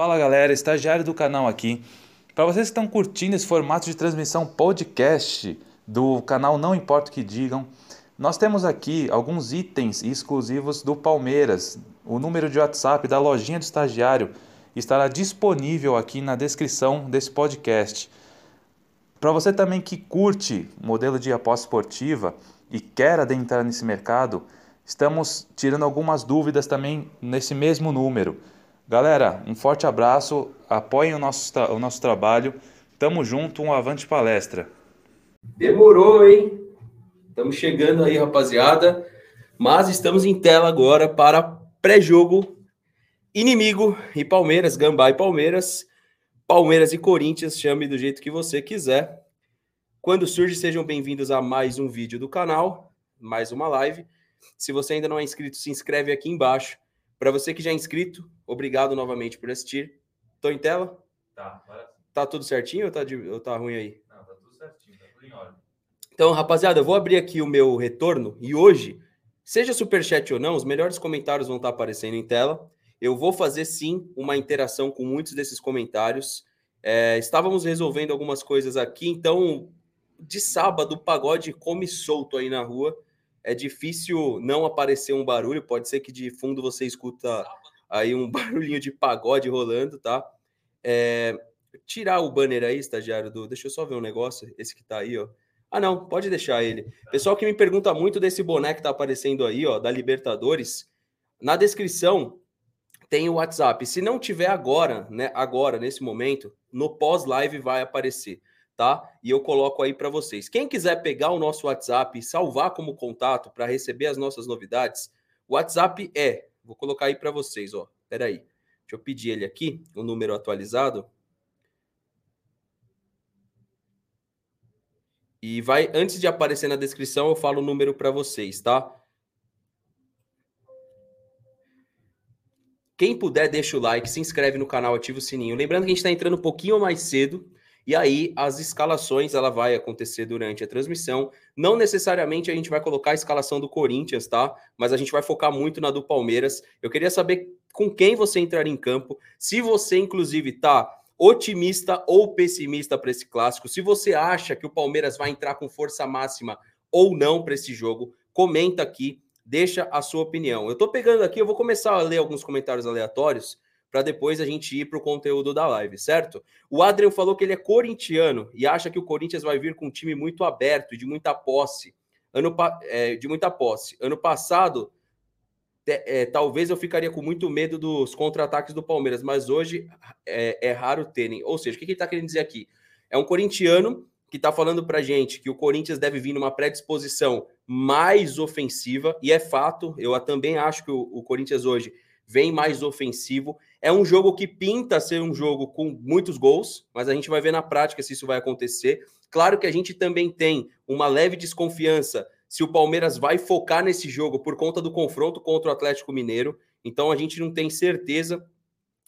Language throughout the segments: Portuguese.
Fala galera, estagiário do canal aqui. Para vocês que estão curtindo esse formato de transmissão podcast do canal Não Importa o que Digam, nós temos aqui alguns itens exclusivos do Palmeiras. O número de WhatsApp da lojinha do estagiário estará disponível aqui na descrição desse podcast. Para você também que curte modelo de aposta esportiva e quer adentrar nesse mercado, estamos tirando algumas dúvidas também nesse mesmo número. Galera, um forte abraço, apoiem o nosso, o nosso trabalho. Tamo junto, um avante palestra. Demorou, hein? Estamos chegando aí, rapaziada. Mas estamos em tela agora para pré-jogo inimigo e Palmeiras, Gambá e Palmeiras. Palmeiras e Corinthians, chame do jeito que você quiser. Quando surge, sejam bem-vindos a mais um vídeo do canal, mais uma live. Se você ainda não é inscrito, se inscreve aqui embaixo. Para você que já é inscrito, obrigado novamente por assistir. Tô em tela? Tá, Tá tudo certinho ou tá, de, ou tá ruim aí? Não, tá tudo certinho, tá tudo em ordem. Então, rapaziada, eu vou abrir aqui o meu retorno e hoje, seja superchat ou não, os melhores comentários vão estar aparecendo em tela. Eu vou fazer sim uma interação com muitos desses comentários. É, estávamos resolvendo algumas coisas aqui, então de sábado o pagode come solto aí na rua. É difícil não aparecer um barulho, pode ser que de fundo você escuta aí um barulhinho de pagode rolando, tá? É, tirar o banner aí, estagiário do. Deixa eu só ver um negócio, esse que tá aí, ó. Ah, não, pode deixar ele. Pessoal que me pergunta muito desse boné que tá aparecendo aí, ó, da Libertadores, na descrição tem o WhatsApp. Se não tiver agora, né, agora nesse momento, no pós-live vai aparecer, tá? E eu coloco aí para vocês. Quem quiser pegar o nosso WhatsApp e salvar como contato para receber as nossas novidades, o WhatsApp é, vou colocar aí para vocês, ó. Espera aí. Deixa eu pedir ele aqui, o número atualizado. E vai, antes de aparecer na descrição, eu falo o número para vocês, tá? Quem puder, deixa o like, se inscreve no canal, ativa o sininho. Lembrando que a gente está entrando um pouquinho mais cedo, e aí as escalações ela vai acontecer durante a transmissão. Não necessariamente a gente vai colocar a escalação do Corinthians, tá? Mas a gente vai focar muito na do Palmeiras. Eu queria saber com quem você entraria em campo, se você, inclusive, tá otimista ou pessimista para esse clássico, se você acha que o Palmeiras vai entrar com força máxima ou não para esse jogo, comenta aqui deixa a sua opinião. Eu estou pegando aqui, eu vou começar a ler alguns comentários aleatórios para depois a gente ir para o conteúdo da live, certo? O Adrian falou que ele é corintiano e acha que o Corinthians vai vir com um time muito aberto, de muita posse. Ano, é, de muita posse. Ano passado, é, talvez eu ficaria com muito medo dos contra-ataques do Palmeiras, mas hoje é, é raro terem. Ou seja, o que, que ele está querendo dizer aqui? É um corintiano que está falando para gente que o Corinthians deve vir numa predisposição mais ofensiva, e é fato, eu também acho que o, o, Corinthians hoje vem mais ofensivo. É um jogo que pinta ser um jogo com muitos gols, mas a gente vai ver na prática se isso vai acontecer. Claro que a gente também tem uma leve desconfiança se o Palmeiras vai focar nesse jogo por conta do confronto contra o Atlético Mineiro. Então a gente não tem certeza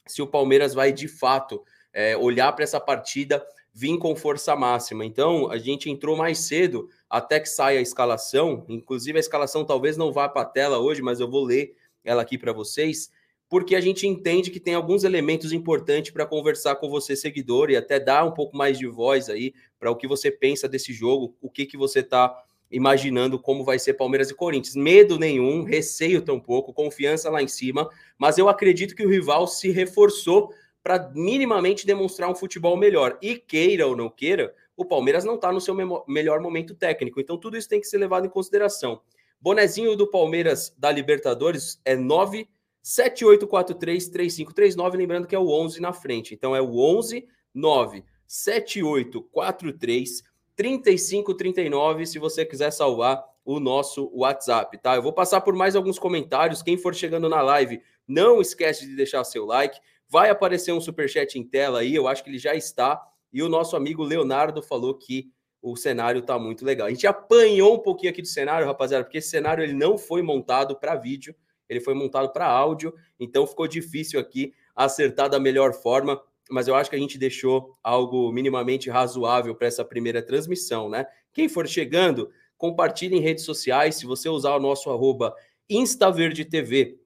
se o Palmeiras vai de fato é, olhar para essa partida vir com força máxima. Então, a gente entrou mais cedo até que saia a escalação. Inclusive, a escalação talvez não vá para a tela hoje, mas eu vou ler ela aqui para vocês, porque a gente entende que tem alguns elementos importantes para conversar com você, seguidor, e até dar um pouco mais de voz aí para o que você pensa desse jogo, o que, que você está imaginando como vai ser Palmeiras e Corinthians. Medo nenhum, receio tampouco, confiança lá em cima, mas eu acredito que o rival se reforçou para minimamente demonstrar um futebol melhor. E queira ou não queira, o Palmeiras não está no seu melhor momento técnico. Então, tudo isso tem que ser levado em consideração. Bonezinho do Palmeiras da Libertadores é 978433539, lembrando que é o 11 na frente. Então, é o 11 97843 3539 se você quiser salvar o nosso WhatsApp, tá? Eu vou passar por mais alguns comentários. Quem for chegando na live, não esquece de deixar seu like. Vai aparecer um superchat em tela aí, eu acho que ele já está. E o nosso amigo Leonardo falou que o cenário está muito legal. A gente apanhou um pouquinho aqui do cenário, rapaziada, porque esse cenário ele não foi montado para vídeo, ele foi montado para áudio, então ficou difícil aqui acertar da melhor forma, mas eu acho que a gente deixou algo minimamente razoável para essa primeira transmissão, né? Quem for chegando, compartilhe em redes sociais, se você usar o nosso arroba InstaVerdeTV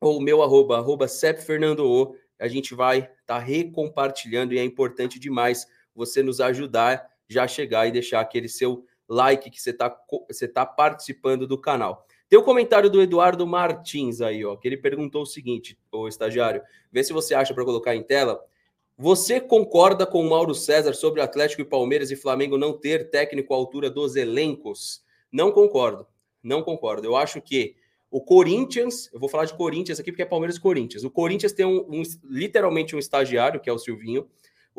ou o meu arroba, arroba a gente vai estar tá recompartilhando e é importante demais você nos ajudar já chegar e deixar aquele seu like que você está você tá participando do canal. Tem o um comentário do Eduardo Martins aí, ó, que ele perguntou o seguinte, o estagiário, vê se você acha para colocar em tela. Você concorda com o Mauro César sobre Atlético e Palmeiras e Flamengo não ter técnico à altura dos elencos? Não concordo. Não concordo. Eu acho que o Corinthians, eu vou falar de Corinthians aqui porque é Palmeiras e Corinthians. O Corinthians tem um, um literalmente um estagiário, que é o Silvinho.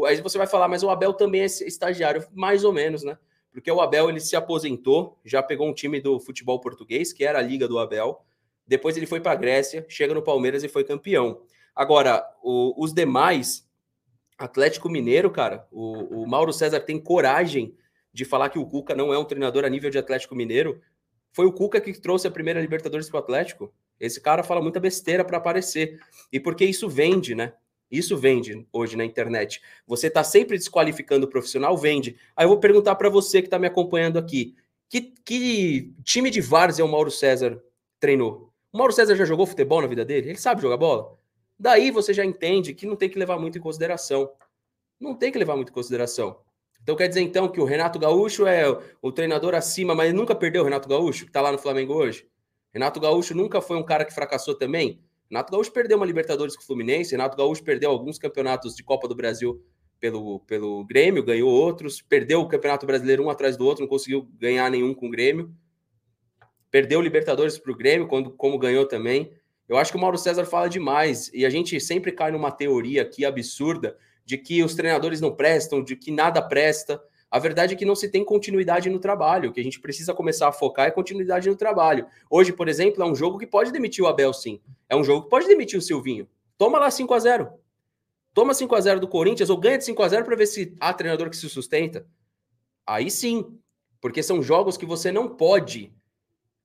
Aí você vai falar, mas o Abel também é estagiário, mais ou menos, né? porque o Abel ele se aposentou, já pegou um time do futebol português, que era a liga do Abel. Depois ele foi para a Grécia, chega no Palmeiras e foi campeão. Agora, o, os demais, Atlético Mineiro, cara, o, o, Mauro César tem coragem de falar que o Cuca não é um treinador a nível de Atlético Mineiro. Foi o Cuca que trouxe a primeira Libertadores para o Atlético. Esse cara fala muita besteira para aparecer. E porque isso vende, né? Isso vende hoje na internet. Você está sempre desqualificando o profissional, vende. Aí eu vou perguntar para você que está me acompanhando aqui: que, que time de várzea o Mauro César treinou? O Mauro César já jogou futebol na vida dele? Ele sabe jogar bola? Daí você já entende que não tem que levar muito em consideração. Não tem que levar muito em consideração. Então quer dizer então que o Renato Gaúcho é o treinador acima, mas nunca perdeu o Renato Gaúcho, que está lá no Flamengo hoje? Renato Gaúcho nunca foi um cara que fracassou também? Renato Gaúcho perdeu uma Libertadores com o Fluminense, Renato Gaúcho perdeu alguns campeonatos de Copa do Brasil pelo, pelo Grêmio, ganhou outros, perdeu o Campeonato Brasileiro um atrás do outro, não conseguiu ganhar nenhum com o Grêmio. Perdeu o Libertadores para o Grêmio, quando, como ganhou também. Eu acho que o Mauro César fala demais, e a gente sempre cai numa teoria aqui absurda de que os treinadores não prestam, de que nada presta. A verdade é que não se tem continuidade no trabalho. O que a gente precisa começar a focar é continuidade no trabalho. Hoje, por exemplo, é um jogo que pode demitir o Abel, sim. É um jogo que pode demitir o Silvinho. Toma lá 5 a 0 Toma 5 a 0 do Corinthians ou ganha de 5 a 0 para ver se há treinador que se sustenta. Aí sim. Porque são jogos que você não pode.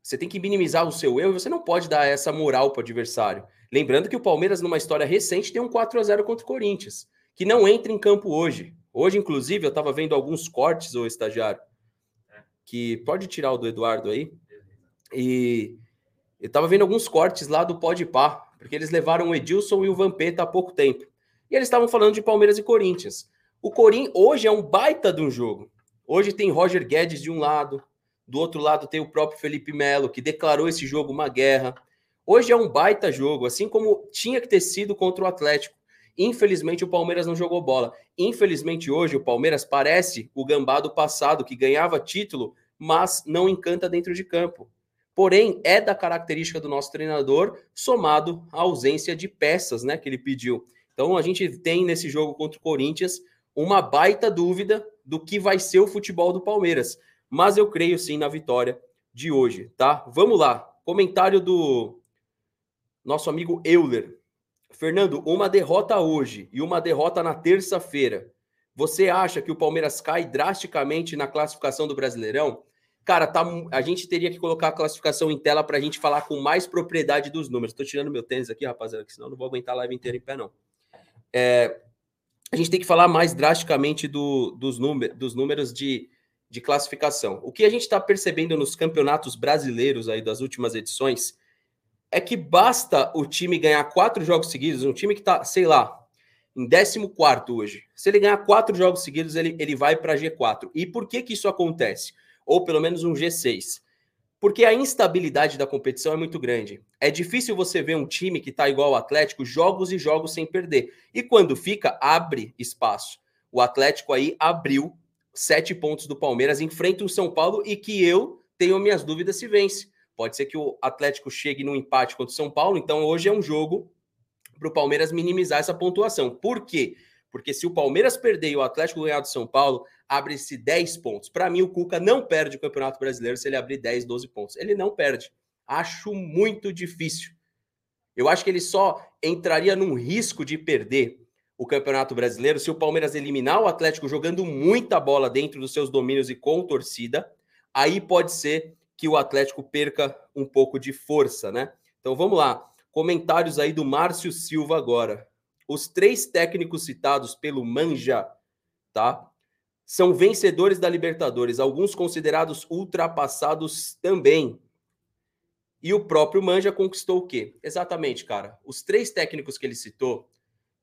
Você tem que minimizar o seu erro, você não pode dar essa moral para o adversário. Lembrando que o Palmeiras, numa história recente, tem um 4 a 0 contra o Corinthians, que não entra em campo hoje. Hoje, inclusive, eu estava vendo alguns cortes, o estagiário, que pode tirar o do Eduardo aí. E eu estava vendo alguns cortes lá do Pode Pá, porque eles levaram o Edilson e o Vampeta há pouco tempo. E eles estavam falando de Palmeiras e Corinthians. O Corinthians hoje é um baita de um jogo. Hoje tem Roger Guedes de um lado, do outro lado tem o próprio Felipe Melo, que declarou esse jogo uma guerra. Hoje é um baita jogo, assim como tinha que ter sido contra o Atlético. Infelizmente, o Palmeiras não jogou bola. Infelizmente, hoje, o Palmeiras parece o gambá do passado, que ganhava título, mas não encanta dentro de campo. Porém, é da característica do nosso treinador, somado à ausência de peças né, que ele pediu. Então, a gente tem nesse jogo contra o Corinthians uma baita dúvida do que vai ser o futebol do Palmeiras. Mas eu creio sim na vitória de hoje, tá? Vamos lá. Comentário do nosso amigo Euler. Fernando, uma derrota hoje e uma derrota na terça-feira. Você acha que o Palmeiras cai drasticamente na classificação do Brasileirão? Cara, tá, a gente teria que colocar a classificação em tela para a gente falar com mais propriedade dos números. Estou tirando meu tênis aqui, rapaziada, que senão não vou aguentar a live inteira em pé, não. É, a gente tem que falar mais drasticamente do, dos, número, dos números de, de classificação. O que a gente está percebendo nos campeonatos brasileiros aí das últimas edições é que basta o time ganhar quatro jogos seguidos, um time que está, sei lá, em 14 hoje. Se ele ganhar quatro jogos seguidos, ele, ele vai para G4. E por que, que isso acontece? Ou pelo menos um G6. Porque a instabilidade da competição é muito grande. É difícil você ver um time que está igual ao Atlético, jogos e jogos sem perder. E quando fica, abre espaço. O Atlético aí abriu sete pontos do Palmeiras, enfrenta o São Paulo e que eu tenho minhas dúvidas se vence. Pode ser que o Atlético chegue no empate contra o São Paulo, então hoje é um jogo para o Palmeiras minimizar essa pontuação. Por quê? Porque se o Palmeiras perder e o Atlético ganhar do São Paulo, abre-se 10 pontos. Para mim, o Cuca não perde o Campeonato Brasileiro se ele abrir 10, 12 pontos. Ele não perde. Acho muito difícil. Eu acho que ele só entraria num risco de perder o Campeonato Brasileiro se o Palmeiras eliminar o Atlético jogando muita bola dentro dos seus domínios e com torcida. Aí pode ser que o Atlético perca um pouco de força, né? Então vamos lá. Comentários aí do Márcio Silva agora. Os três técnicos citados pelo Manja, tá? São vencedores da Libertadores, alguns considerados ultrapassados também. E o próprio Manja conquistou o quê? Exatamente, cara. Os três técnicos que ele citou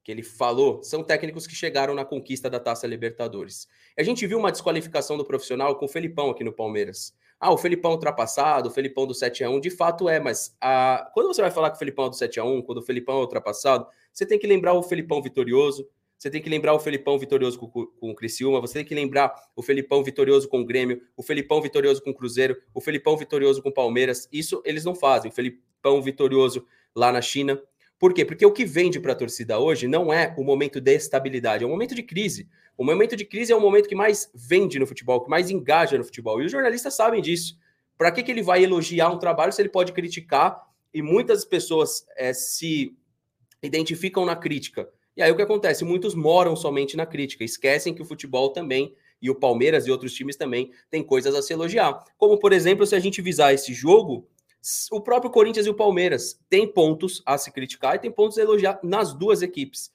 que ele falou são técnicos que chegaram na conquista da Taça Libertadores. A gente viu uma desqualificação do profissional com o Felipão aqui no Palmeiras. Ah, o Felipão ultrapassado, o Felipão do 7 a 1 de fato é, mas a... quando você vai falar que o Felipão é do 7 a 1 quando o Felipão é ultrapassado, você tem que lembrar o Felipão vitorioso, você tem que lembrar o Felipão vitorioso com, com o Criciúma, você tem que lembrar o Felipão vitorioso com o Grêmio, o Felipão vitorioso com o Cruzeiro, o Felipão vitorioso com o Palmeiras. Isso eles não fazem. O Felipão vitorioso lá na China, por quê? Porque o que vende para a torcida hoje não é o momento de estabilidade, é um momento de crise. O momento de crise é o momento que mais vende no futebol, que mais engaja no futebol. E os jornalistas sabem disso. Para que, que ele vai elogiar um trabalho se ele pode criticar? E muitas pessoas é, se identificam na crítica. E aí o que acontece? Muitos moram somente na crítica, esquecem que o futebol também, e o Palmeiras e outros times também, têm coisas a se elogiar. Como, por exemplo, se a gente visar esse jogo, o próprio Corinthians e o Palmeiras têm pontos a se criticar e tem pontos a elogiar nas duas equipes.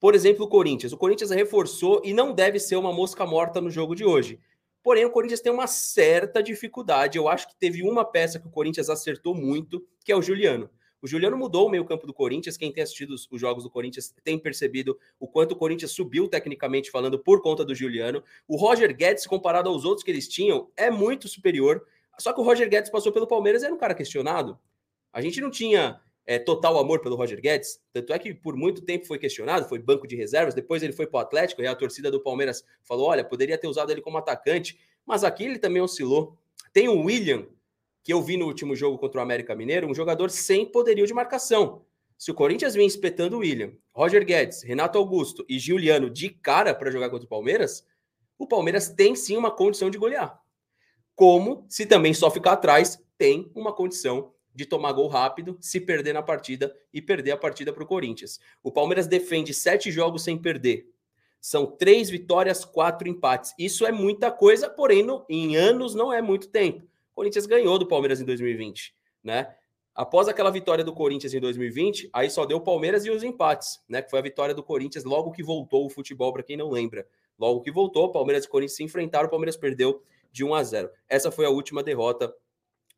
Por exemplo, o Corinthians. O Corinthians reforçou e não deve ser uma mosca morta no jogo de hoje. Porém, o Corinthians tem uma certa dificuldade. Eu acho que teve uma peça que o Corinthians acertou muito, que é o Juliano. O Juliano mudou o meio-campo do Corinthians. Quem tem assistido os, os, jogos do Corinthians tem percebido o quanto o Corinthians subiu tecnicamente falando por conta do Juliano. O Roger Guedes, comparado aos outros que eles tinham, é muito superior. Só que o Roger Guedes passou pelo Palmeiras era um cara questionado. A gente não tinha é, total amor pelo Roger Guedes, tanto é que por muito tempo foi questionado, foi banco de reservas, depois ele foi para o Atlético e a torcida do Palmeiras falou: olha, poderia ter usado ele como atacante, mas aqui ele também oscilou. Tem o William, que eu vi no último jogo contra o América Mineiro, um jogador sem poderio de marcação. Se o Corinthians vem espetando o William, Roger Guedes, Renato Augusto e Giuliano de cara para jogar contra o Palmeiras, o Palmeiras tem sim uma condição de golear como se também só ficar atrás tem uma condição de tomar gol rápido, se perder na partida e perder a partida para o Corinthians. O Palmeiras defende sete jogos sem perder. São três vitórias, quatro empates. Isso é muita coisa, porém, no, em anos não é muito tempo. O Corinthians ganhou do Palmeiras em 2020, né? Após aquela vitória do Corinthians em 2020, aí só deu o Palmeiras e os empates, né? Que foi a vitória do Corinthians logo que voltou o futebol, para quem não lembra. Logo que voltou, Palmeiras e Corinthians se enfrentaram, o Palmeiras perdeu de 1 a 0. Essa foi a última derrota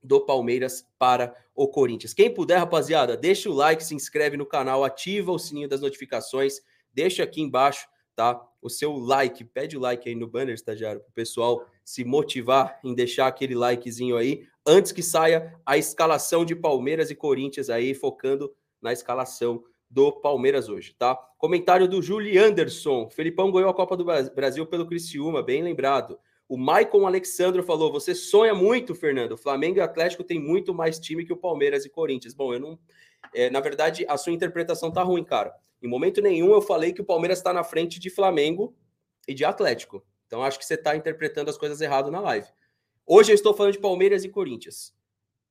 do Palmeiras para o Corinthians. Quem puder, rapaziada, deixa o like, se inscreve no canal, ativa o sininho das notificações, deixa aqui embaixo, tá? O seu like, pede o like aí no banner, estagiário, para o pessoal se motivar em deixar aquele likezinho aí, antes que saia a escalação de Palmeiras e Corinthians aí, focando na escalação do Palmeiras hoje, tá? Comentário do Juli Anderson. Felipão ganhou a Copa do Brasil pelo Criciúma, bem lembrado. O Maicon Alexandro falou: você sonha muito, Fernando. Flamengo e Atlético tem muito mais time que o Palmeiras e Corinthians. Bom, eu não. É, na verdade, a sua interpretação tá ruim, cara. Em momento nenhum eu falei que o Palmeiras está na frente de Flamengo e de Atlético. Então acho que você está interpretando as coisas errado na live. Hoje eu estou falando de Palmeiras e Corinthians.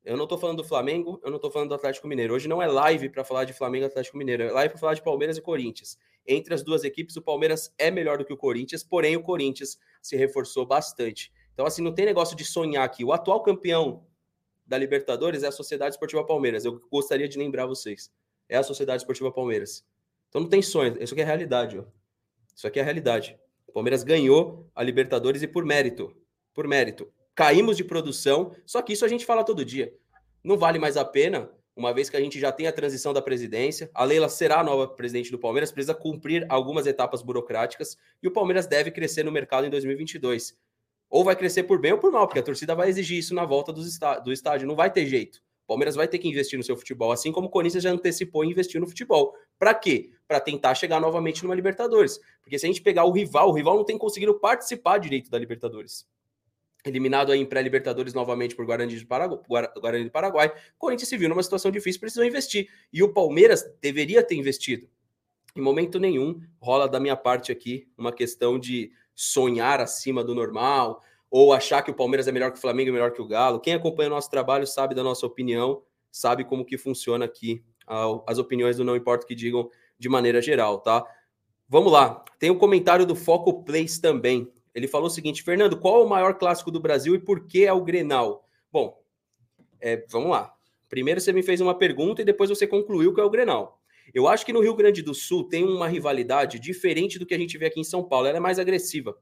Eu não estou falando do Flamengo, eu não estou falando do Atlético Mineiro. Hoje não é live para falar de Flamengo e Atlético Mineiro, é live para falar de Palmeiras e Corinthians. Entre as duas equipes, o Palmeiras é melhor do que o Corinthians, porém o Corinthians se reforçou bastante. Então, assim, não tem negócio de sonhar aqui. O atual campeão da Libertadores é a Sociedade Esportiva Palmeiras. Eu gostaria de lembrar vocês. É a Sociedade Esportiva Palmeiras. Então não tem sonho. Isso aqui é realidade. Ó. Isso aqui é realidade. O Palmeiras ganhou a Libertadores e por mérito. Por mérito. Caímos de produção, só que isso a gente fala todo dia. Não vale mais a pena uma vez que a gente já tem a transição da presidência, a Leila será a nova presidente do Palmeiras, precisa cumprir algumas etapas burocráticas e o Palmeiras deve crescer no mercado em 2022. Ou vai crescer por bem ou por mal, porque a torcida vai exigir isso na volta do estádio, não vai ter jeito. O Palmeiras vai ter que investir no seu futebol, assim como o Corinthians já antecipou e investiu no futebol. Para quê? Para tentar chegar novamente numa Libertadores. Porque se a gente pegar o rival, o rival não tem conseguido participar direito da Libertadores eliminado aí em pré-libertadores novamente por Guarani, de Paraguai, Guarani do Paraguai, Corinthians se viu numa situação difícil, precisou investir. E o Palmeiras deveria ter investido. Em momento nenhum rola da minha parte aqui uma questão de sonhar acima do normal ou achar que o Palmeiras é melhor que o Flamengo, é melhor que o Galo. Quem acompanha o nosso trabalho sabe da nossa opinião, sabe como que funciona aqui as opiniões do Não Importa que digam de maneira geral, tá? Vamos lá. Tem o um comentário do Foco Place também. Ele falou o seguinte: Fernando, qual o maior clássico do Brasil e por que é o Grenal? Bom, é, vamos lá. Primeiro você me fez uma pergunta e depois você concluiu que é o Grenal. Eu acho que no Rio Grande do Sul tem uma rivalidade diferente do que a gente vê aqui em São Paulo. Ela é mais agressiva,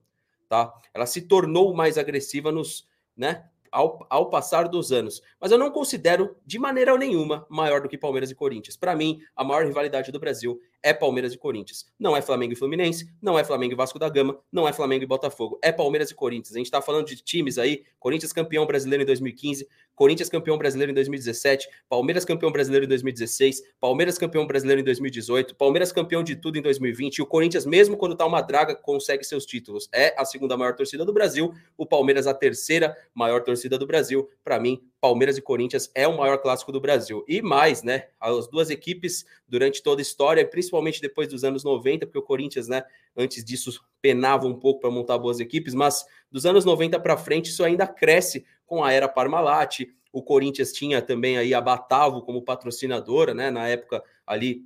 tá? Ela se tornou mais agressiva nos, né, ao, ao passar dos anos. Mas eu não considero de maneira nenhuma maior do que Palmeiras e Corinthians. Para mim, a maior rivalidade do Brasil é Palmeiras e Corinthians. Não é Flamengo e Fluminense, não é Flamengo e Vasco da Gama, não é Flamengo e Botafogo. É Palmeiras e Corinthians. A gente está falando de times aí, Corinthians campeão brasileiro em 2015, Corinthians campeão brasileiro em 2017, Palmeiras campeão brasileiro em 2016, Palmeiras campeão brasileiro em 2018, Palmeiras campeão de tudo em 2020, e o Corinthians, mesmo quando tá uma draga, consegue seus títulos. É a segunda maior torcida do Brasil, o Palmeiras a terceira maior torcida do Brasil. Para mim, Palmeiras e Corinthians é o maior clássico do Brasil. E mais, né? As duas equipes, durante toda a história, principalmente depois dos anos 90, porque o Corinthians, né, antes disso, penava um pouco para montar boas equipes, mas dos anos 90 para frente, isso ainda cresce com a era Parmalat. O Corinthians tinha também aí a Batavo como patrocinadora, né? Na época ali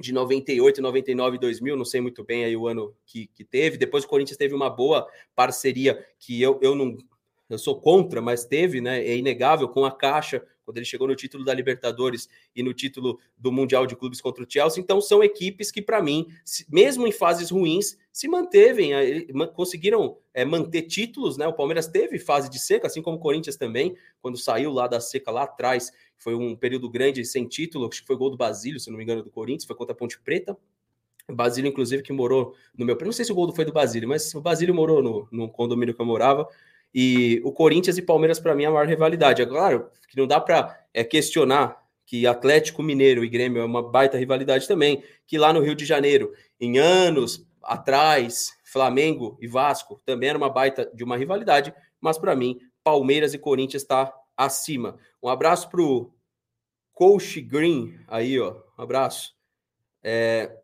de 98, 99 2000, não sei muito bem aí o ano que, que teve. Depois o Corinthians teve uma boa parceria que eu, eu não eu sou contra, mas teve, né? É inegável com a Caixa, quando ele chegou no título da Libertadores e no título do Mundial de Clubes contra o Chelsea. Então, são equipes que, para mim, mesmo em fases ruins, se mantevem, conseguiram é, manter títulos, né? O Palmeiras teve fase de seca, assim como o Corinthians também, quando saiu lá da seca lá atrás, foi um período grande sem título, acho que foi gol do Basílio, se não me engano, do Corinthians, foi contra a Ponte Preta. Basílio, inclusive, que morou no meu. Não sei se o gol foi do Basílio, mas o Basílio morou no, no condomínio que eu morava. E o Corinthians e Palmeiras, para mim, é a maior rivalidade. É claro que não dá para é, questionar que Atlético Mineiro e Grêmio é uma baita rivalidade também, que lá no Rio de Janeiro, em anos atrás, Flamengo e Vasco também era uma baita de uma rivalidade, mas para mim, Palmeiras e Corinthians está acima. Um abraço para o Coach Green aí, ó. Um abraço. É...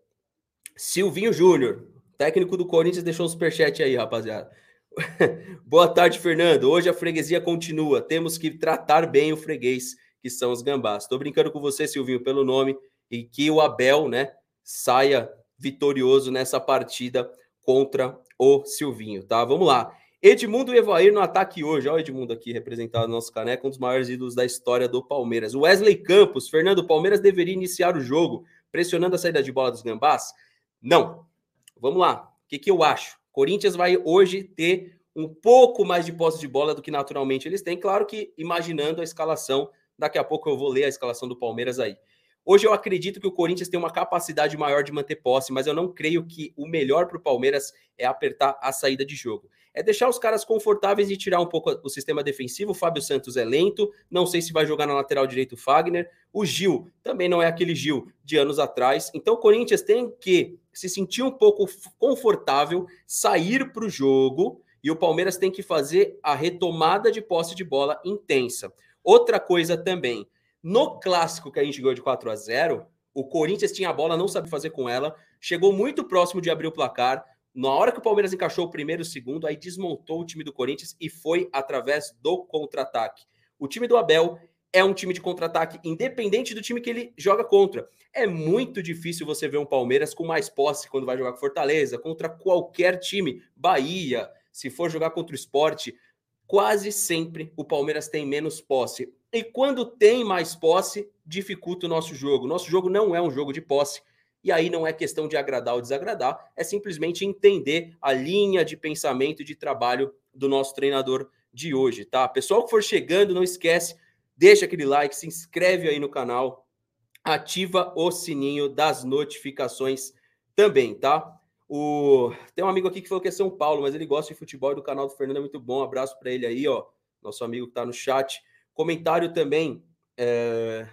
Silvinho Júnior, técnico do Corinthians, deixou um superchat aí, rapaziada. Boa tarde, Fernando. Hoje a freguesia continua. Temos que tratar bem o freguês, que são os gambás. Estou brincando com você, Silvinho, pelo nome, e que o Abel, né, saia vitorioso nessa partida contra o Silvinho, tá? Vamos lá. Edmundo e Evair no ataque hoje. Olha o Edmundo aqui representado no nosso caneco, um dos maiores ídolos da história do Palmeiras. Wesley Campos, Fernando, Palmeiras deveria iniciar o jogo pressionando a saída de bola dos gambás? Não. Vamos lá. O que, que eu acho? Corinthians vai hoje ter um pouco mais de posse de bola do que naturalmente eles têm. Claro que imaginando a escalação, daqui a pouco eu vou ler a escalação do Palmeiras aí. Hoje eu acredito que o Corinthians tem uma capacidade maior de manter posse, mas eu não creio que o melhor para o Palmeiras é apertar a saída de jogo. É deixar os caras confortáveis e tirar um pouco o sistema defensivo. O Fábio Santos é lento, não sei se vai jogar na lateral direito o Fagner. O Gil também não é aquele Gil de anos atrás. Então o Corinthians tem que se sentir um pouco confortável, sair para o jogo e o Palmeiras tem que fazer a retomada de posse de bola intensa. Outra coisa também, no clássico que a gente ganhou de 4 a 0, o Corinthians tinha a bola, não sabe fazer com ela, chegou muito próximo de abrir o placar. Na hora que o Palmeiras encaixou o primeiro e o segundo, aí desmontou o time do Corinthians e foi através do contra-ataque. O time do Abel é um time de contra-ataque, independente do time que ele joga contra. É muito difícil você ver um Palmeiras com mais posse quando vai jogar com Fortaleza, contra qualquer time, Bahia, se for jogar contra o esporte, quase sempre o Palmeiras tem menos posse. E quando tem mais posse, dificulta o nosso jogo. Nosso jogo não é um jogo de posse. E aí não é questão de agradar ou desagradar, é simplesmente entender a linha de pensamento e de trabalho do nosso treinador de hoje, tá? Pessoal que for chegando, não esquece deixa aquele like, se inscreve aí no canal, ativa o sininho das notificações também, tá? O... Tem um amigo aqui que falou que é São Paulo, mas ele gosta de futebol e do canal do Fernando é muito bom. Um abraço para ele aí, ó. Nosso amigo que tá no chat. Comentário também. É...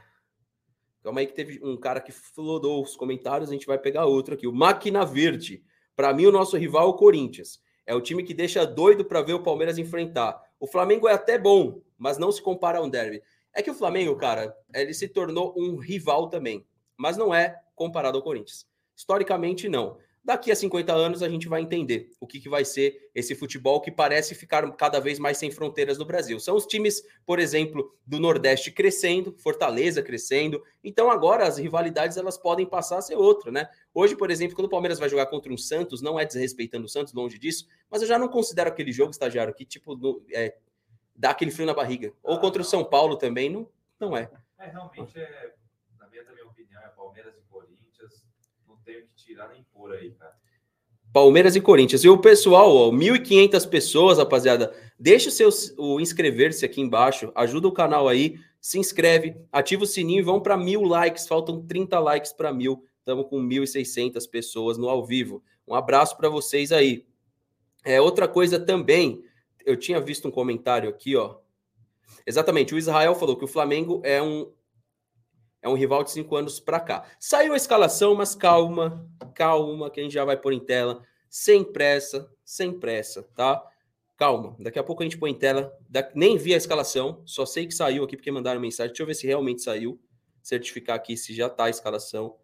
Calma aí que teve um cara que flodou os comentários, a gente vai pegar outro aqui. O Máquina Verde. Para mim, o nosso rival é o Corinthians. É o time que deixa doido para ver o Palmeiras enfrentar. O Flamengo é até bom, mas não se compara a um derby. É que o Flamengo, cara, ele se tornou um rival também, mas não é comparado ao Corinthians. Historicamente, não. Daqui a 50 anos a gente vai entender o que, que vai ser esse futebol que parece ficar cada vez mais sem fronteiras no Brasil. São os times, por exemplo, do Nordeste crescendo, Fortaleza crescendo. Então agora as rivalidades elas podem passar a ser outra, né? Hoje, por exemplo, quando o Palmeiras vai jogar contra um Santos, não é desrespeitando o Santos, longe disso, mas eu já não considero aquele jogo estagiário que tipo no, é, dá aquele frio na barriga. Ou ah, contra o São Paulo também, não, não é. É, realmente é, na minha também opinião, é Palmeiras e Corinthians, não tenho que tirar nem pôr aí, cara. Palmeiras e Corinthians. E o pessoal, ó, 1.500 pessoas, rapaziada. Deixa o seu o inscrever-se aqui embaixo, ajuda o canal aí, se inscreve, ativa o sininho e vão para mil likes. Faltam 30 likes para mil. Estamos com 1.600 pessoas no ao vivo. Um abraço para vocês aí. É, outra coisa também, eu tinha visto um comentário aqui, ó. Exatamente, o Israel falou que o Flamengo é um é um rival de cinco anos para cá. Saiu a escalação, mas calma, calma, que a gente já vai pôr em tela, sem pressa, sem pressa, tá? Calma, daqui a pouco a gente põe em tela. Nem vi a escalação, só sei que saiu aqui porque mandaram mensagem. Deixa eu ver se realmente saiu. Certificar aqui se já tá a escalação.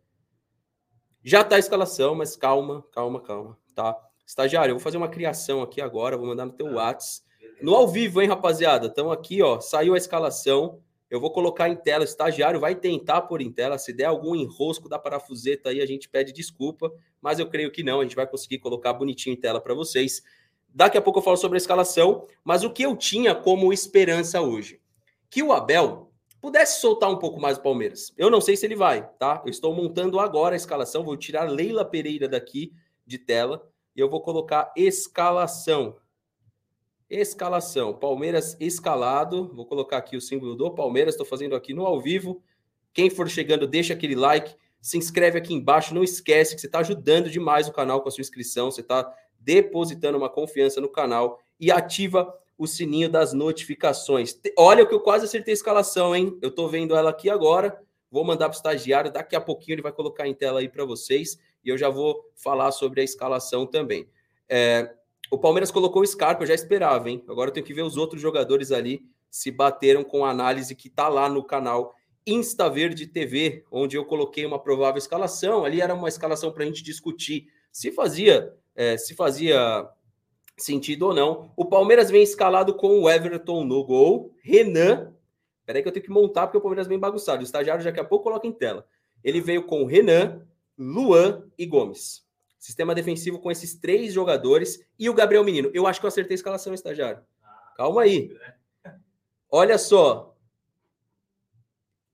Já tá a escalação, mas calma, calma, calma, tá? Estagiário, eu vou fazer uma criação aqui agora, vou mandar no teu WhatsApp. No ao vivo, hein, rapaziada? Então aqui, ó, saiu a escalação. Eu vou colocar em tela, o estagiário vai tentar pôr em tela. Se der algum enrosco da parafuseta aí, a gente pede desculpa, mas eu creio que não, a gente vai conseguir colocar bonitinho em tela para vocês. Daqui a pouco eu falo sobre a escalação, mas o que eu tinha como esperança hoje? Que o Abel pudesse soltar um pouco mais o Palmeiras. Eu não sei se ele vai, tá? Eu estou montando agora a escalação, vou tirar Leila Pereira daqui de tela e eu vou colocar escalação. Escalação. Palmeiras escalado. Vou colocar aqui o símbolo do Palmeiras. Estou fazendo aqui no ao vivo. Quem for chegando, deixa aquele like. Se inscreve aqui embaixo. Não esquece que você está ajudando demais o canal com a sua inscrição. Você está depositando uma confiança no canal. E ativa o sininho das notificações. Olha o que eu quase acertei a escalação, hein? Eu estou vendo ela aqui agora. Vou mandar para o estagiário. Daqui a pouquinho ele vai colocar em tela aí para vocês e eu já vou falar sobre a escalação também. É, o Palmeiras colocou o Scarpa, eu já esperava, hein? Agora eu tenho que ver os outros jogadores ali se bateram com a análise que está lá no canal Insta Verde TV, onde eu coloquei uma provável escalação. Ali era uma escalação para a gente discutir se fazia, é, se fazia sentido ou não. O Palmeiras vem escalado com o Everton no gol, Renan. Peraí que eu tenho que montar porque o Palmeiras vem bagunçado. O estagiário daqui a pouco coloca em tela. Ele veio com o Renan, Luan e Gomes. Sistema defensivo com esses três jogadores e o Gabriel Menino. Eu acho que eu acertei a escalação, estagiário. Calma aí. Olha só.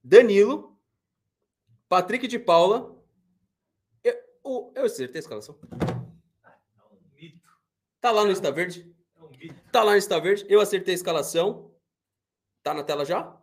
Danilo, Patrick de Paula. Eu, eu acertei a escalação. Tá lá no Insta Verde? Tá lá no Insta Verde. Eu acertei a escalação. Tá na tela já?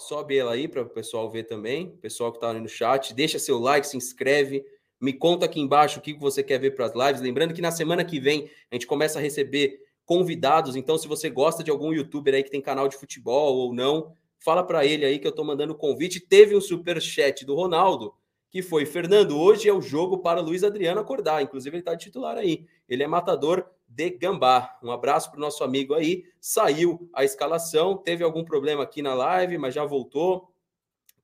Sobe ela aí para o pessoal ver também. Pessoal que está aí no chat, deixa seu like, se inscreve. Me conta aqui embaixo o que você quer ver para as lives. Lembrando que na semana que vem a gente começa a receber convidados. Então, se você gosta de algum youtuber aí que tem canal de futebol ou não, fala para ele aí que eu estou mandando convite. Teve um super chat do Ronaldo que foi: Fernando, hoje é o jogo para Luiz Adriano acordar. Inclusive, ele está de titular aí. Ele é matador de Gambá. Um abraço para o nosso amigo aí. Saiu a escalação, teve algum problema aqui na live, mas já voltou.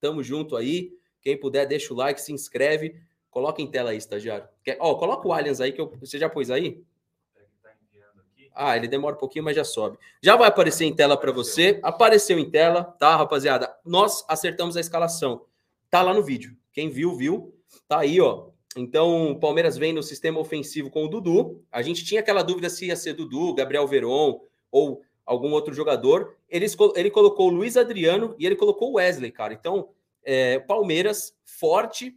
Tamo junto aí. Quem puder, deixa o like, se inscreve. Coloca em tela aí, estagiário. Ó, oh, coloca o Allianz aí, que eu... você já pôs aí? Ah, ele demora um pouquinho, mas já sobe. Já vai aparecer em tela para você. Apareceu em tela, tá, rapaziada? Nós acertamos a escalação. Tá lá no vídeo. Quem viu, viu. Tá aí, ó. Então, o Palmeiras vem no sistema ofensivo com o Dudu. A gente tinha aquela dúvida se ia ser Dudu, Gabriel Veron ou algum outro jogador. Ele, ele colocou o Luiz Adriano e ele colocou o Wesley, cara. Então, é, Palmeiras forte,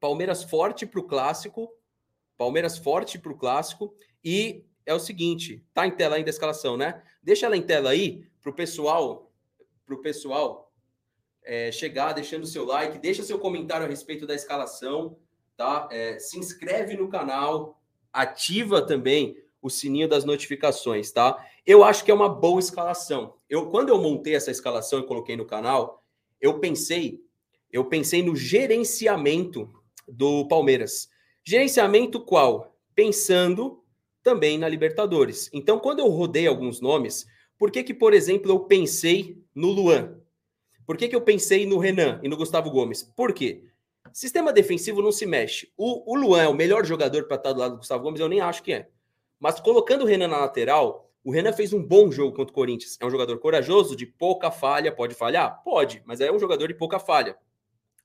Palmeiras forte para o clássico, Palmeiras forte para o clássico. E é o seguinte, tá em tela ainda a escalação, né? Deixa ela em tela aí para o pessoal, para o pessoal é, chegar, deixando seu like, deixa seu comentário a respeito da escalação tá? É, se inscreve no canal, ativa também o sininho das notificações, tá? Eu acho que é uma boa escalação. Eu quando eu montei essa escalação e coloquei no canal, eu pensei, eu pensei no gerenciamento do Palmeiras. Gerenciamento qual? Pensando também na Libertadores. Então, quando eu rodei alguns nomes, por que que, por exemplo, eu pensei no Luan? Por que, que eu pensei no Renan e no Gustavo Gomes? Por quê? Sistema defensivo não se mexe. O, o Luan é o melhor jogador para estar do lado do Gustavo Gomes? Eu nem acho que é. Mas colocando o Renan na lateral, o Renan fez um bom jogo contra o Corinthians. É um jogador corajoso, de pouca falha. Pode falhar? Pode, mas é um jogador de pouca falha.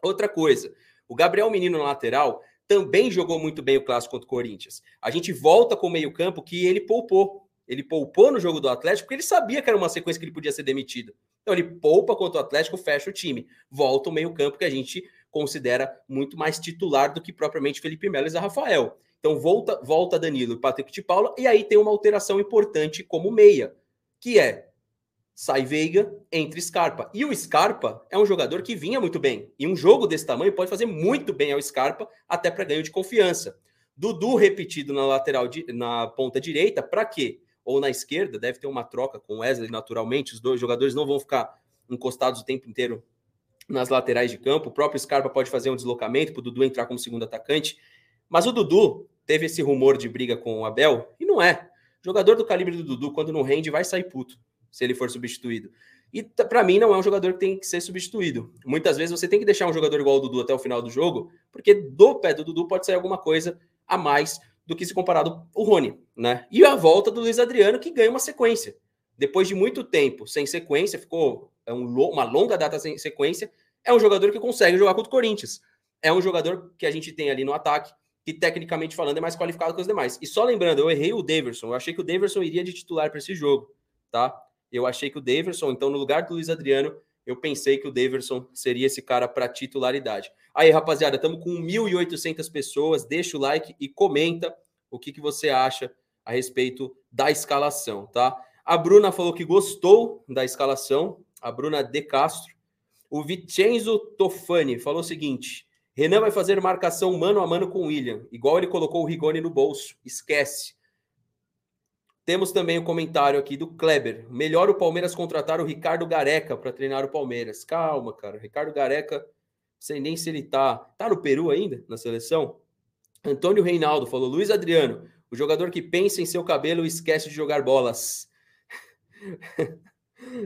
Outra coisa, o Gabriel Menino na lateral também jogou muito bem o clássico contra o Corinthians. A gente volta com o meio-campo que ele poupou. Ele poupou no jogo do Atlético porque ele sabia que era uma sequência que ele podia ser demitido. Então ele poupa contra o Atlético, fecha o time. Volta o meio-campo que a gente considera muito mais titular do que propriamente Felipe Melo e Zé Rafael. Então volta, volta Danilo e Patrick de Paula, e aí tem uma alteração importante como meia, que é sai Veiga, entra Scarpa. E o Scarpa é um jogador que vinha muito bem. E um jogo desse tamanho pode fazer muito bem ao Scarpa, até para ganho de confiança. Dudu repetido na lateral, na ponta direita, para quê? Ou na esquerda, deve ter uma troca com o Wesley naturalmente. Os dois jogadores não vão ficar encostados o tempo inteiro nas laterais de campo. O próprio Scarpa pode fazer um deslocamento para o Dudu entrar como segundo atacante. Mas o Dudu teve esse rumor de briga com o Abel, e não é. Jogador do calibre do Dudu, quando não rende, vai sair puto se ele for substituído. E para mim não é um jogador que tem que ser substituído. Muitas vezes você tem que deixar um jogador igual ao Dudu até o final do jogo, porque do pé do Dudu pode sair alguma coisa a mais do que se comparado o Rony, né? E a volta do Luiz Adriano que ganha uma sequência. Depois de muito tempo sem sequência, ficou é um, uma longa data sem sequência, é um jogador que consegue jogar contra o Corinthians. É um jogador que a gente tem ali no ataque, que tecnicamente falando é mais qualificado que os demais. E só lembrando, eu errei o Daverson. Eu achei que o Daverson iria de titular para esse jogo, tá? Eu achei que o Daverson, então, no lugar do Luiz Adriano, eu pensei que o Daverson seria esse cara para titularidade. Aí, rapaziada, estamos com 1.800 pessoas. Deixa o like e comenta o que, que você acha a respeito da escalação, tá? A Bruna falou que gostou da escalação, a Bruna De Castro. O Vincenzo Tofani falou o seguinte: Renan vai fazer marcação mano a mano com o William, igual ele colocou o Rigoni no bolso. Esquece. Temos também o um comentário aqui do Kleber. Melhor o Palmeiras contratar o Ricardo Gareca para treinar o Palmeiras. Calma, cara. Ricardo Gareca, sei nem se ele tá. Tá no Peru ainda, na seleção? Antônio Reinaldo falou: Luiz Adriano, o jogador que pensa em seu cabelo esquece de jogar bolas.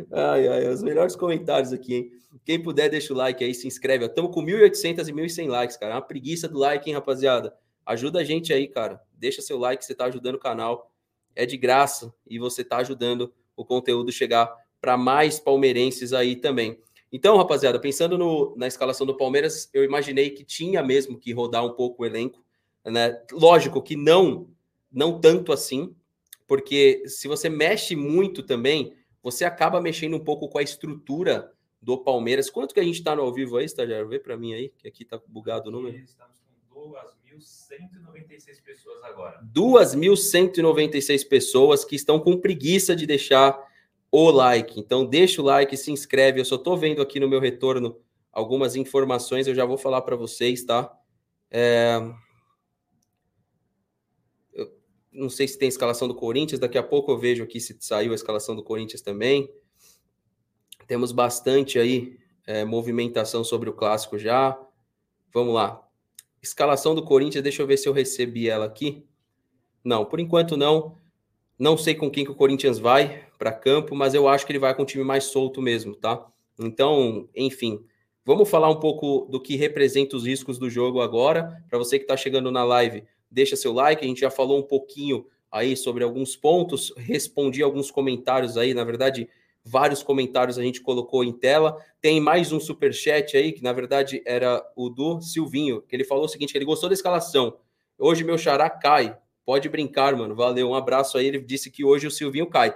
ai, ai, os melhores comentários aqui, hein? Quem puder, deixa o like aí, se inscreve. Estamos com 1.800 e 1.100 likes, cara. É uma preguiça do like, hein, rapaziada? Ajuda a gente aí, cara. Deixa seu like, você tá ajudando o canal é de graça e você está ajudando o conteúdo chegar para mais palmeirenses aí também. Então, rapaziada, pensando no, na escalação do Palmeiras, eu imaginei que tinha mesmo que rodar um pouco o elenco, né? Lógico que não, não tanto assim, porque se você mexe muito também, você acaba mexendo um pouco com a estrutura do Palmeiras. Quanto que a gente está no ao vivo aí, estagiário? Vê para mim aí, que aqui tá bugado o número. Estamos com 2.196 pessoas agora. 2.196 pessoas que estão com preguiça de deixar o like. Então, deixa o like, se inscreve. Eu só estou vendo aqui no meu retorno algumas informações, eu já vou falar para vocês, tá? É... Eu não sei se tem escalação do Corinthians, daqui a pouco eu vejo aqui se saiu a escalação do Corinthians também. Temos bastante aí é, movimentação sobre o clássico já. Vamos lá. Escalação do Corinthians, deixa eu ver se eu recebi ela aqui. Não, por enquanto não. Não sei com quem que o Corinthians vai para campo, mas eu acho que ele vai com um time mais solto mesmo, tá? Então, enfim, vamos falar um pouco do que representa os riscos do jogo agora. Para você que está chegando na live, deixa seu like. A gente já falou um pouquinho aí sobre alguns pontos, respondi alguns comentários aí, na verdade, vários comentários a gente colocou em tela. Tem mais um super chat aí, que na verdade era o do Silvinho, que ele falou o seguinte, ele gostou da escalação. Hoje meu xará cai. Pode brincar, mano. Valeu, um abraço aí. Ele disse que hoje o Silvinho cai.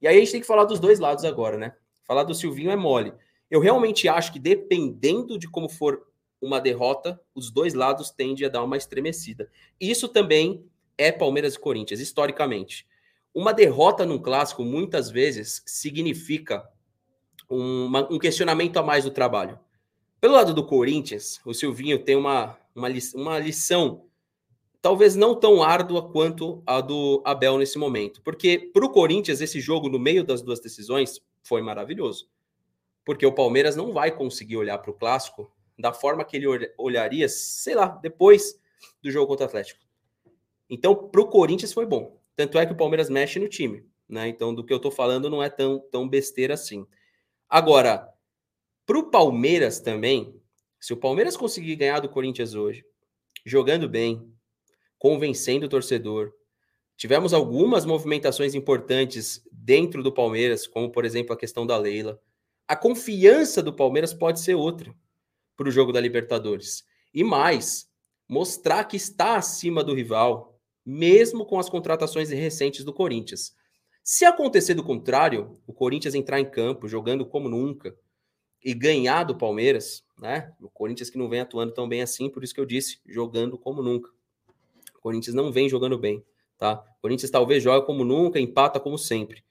E aí a gente tem que falar dos dois lados agora, né? Falar do Silvinho é mole. Eu realmente acho que dependendo de como for uma derrota, os dois lados tendem a dar uma estremecida. Isso também é Palmeiras e Corinthians, historicamente. Uma derrota num clássico, muitas vezes, significa uma, um questionamento a mais do trabalho. Pelo lado do Corinthians, o Silvinho tem uma, uma, uma lição talvez não tão árdua quanto a do Abel nesse momento. Porque para o Corinthians, esse jogo, no meio das duas decisões, foi maravilhoso. Porque o Palmeiras não vai conseguir olhar para o clássico da forma que ele olharia, sei lá, depois do jogo contra o Atlético. Então, para o Corinthians foi bom. Tanto é que o Palmeiras mexe no time, né? Então, do que eu estou falando não é tão, tão besteira assim. Agora, para o Palmeiras também, se o Palmeiras conseguir ganhar do Corinthians hoje, jogando bem, convencendo o torcedor, tivemos algumas movimentações importantes dentro do Palmeiras, como por exemplo a questão da Leila. A confiança do Palmeiras pode ser outra para o jogo da Libertadores. E mais, mostrar que está acima do rival, mesmo com as contratações recentes do Corinthians. Se acontecer do contrário, o Corinthians entrar em campo jogando como nunca e ganhar do Palmeiras, né? O Corinthians que não vem atuando tão bem assim, por isso que eu disse, jogando como nunca. O Corinthians não vem jogando bem, tá? O Corinthians talvez joga como nunca, empata como sempre.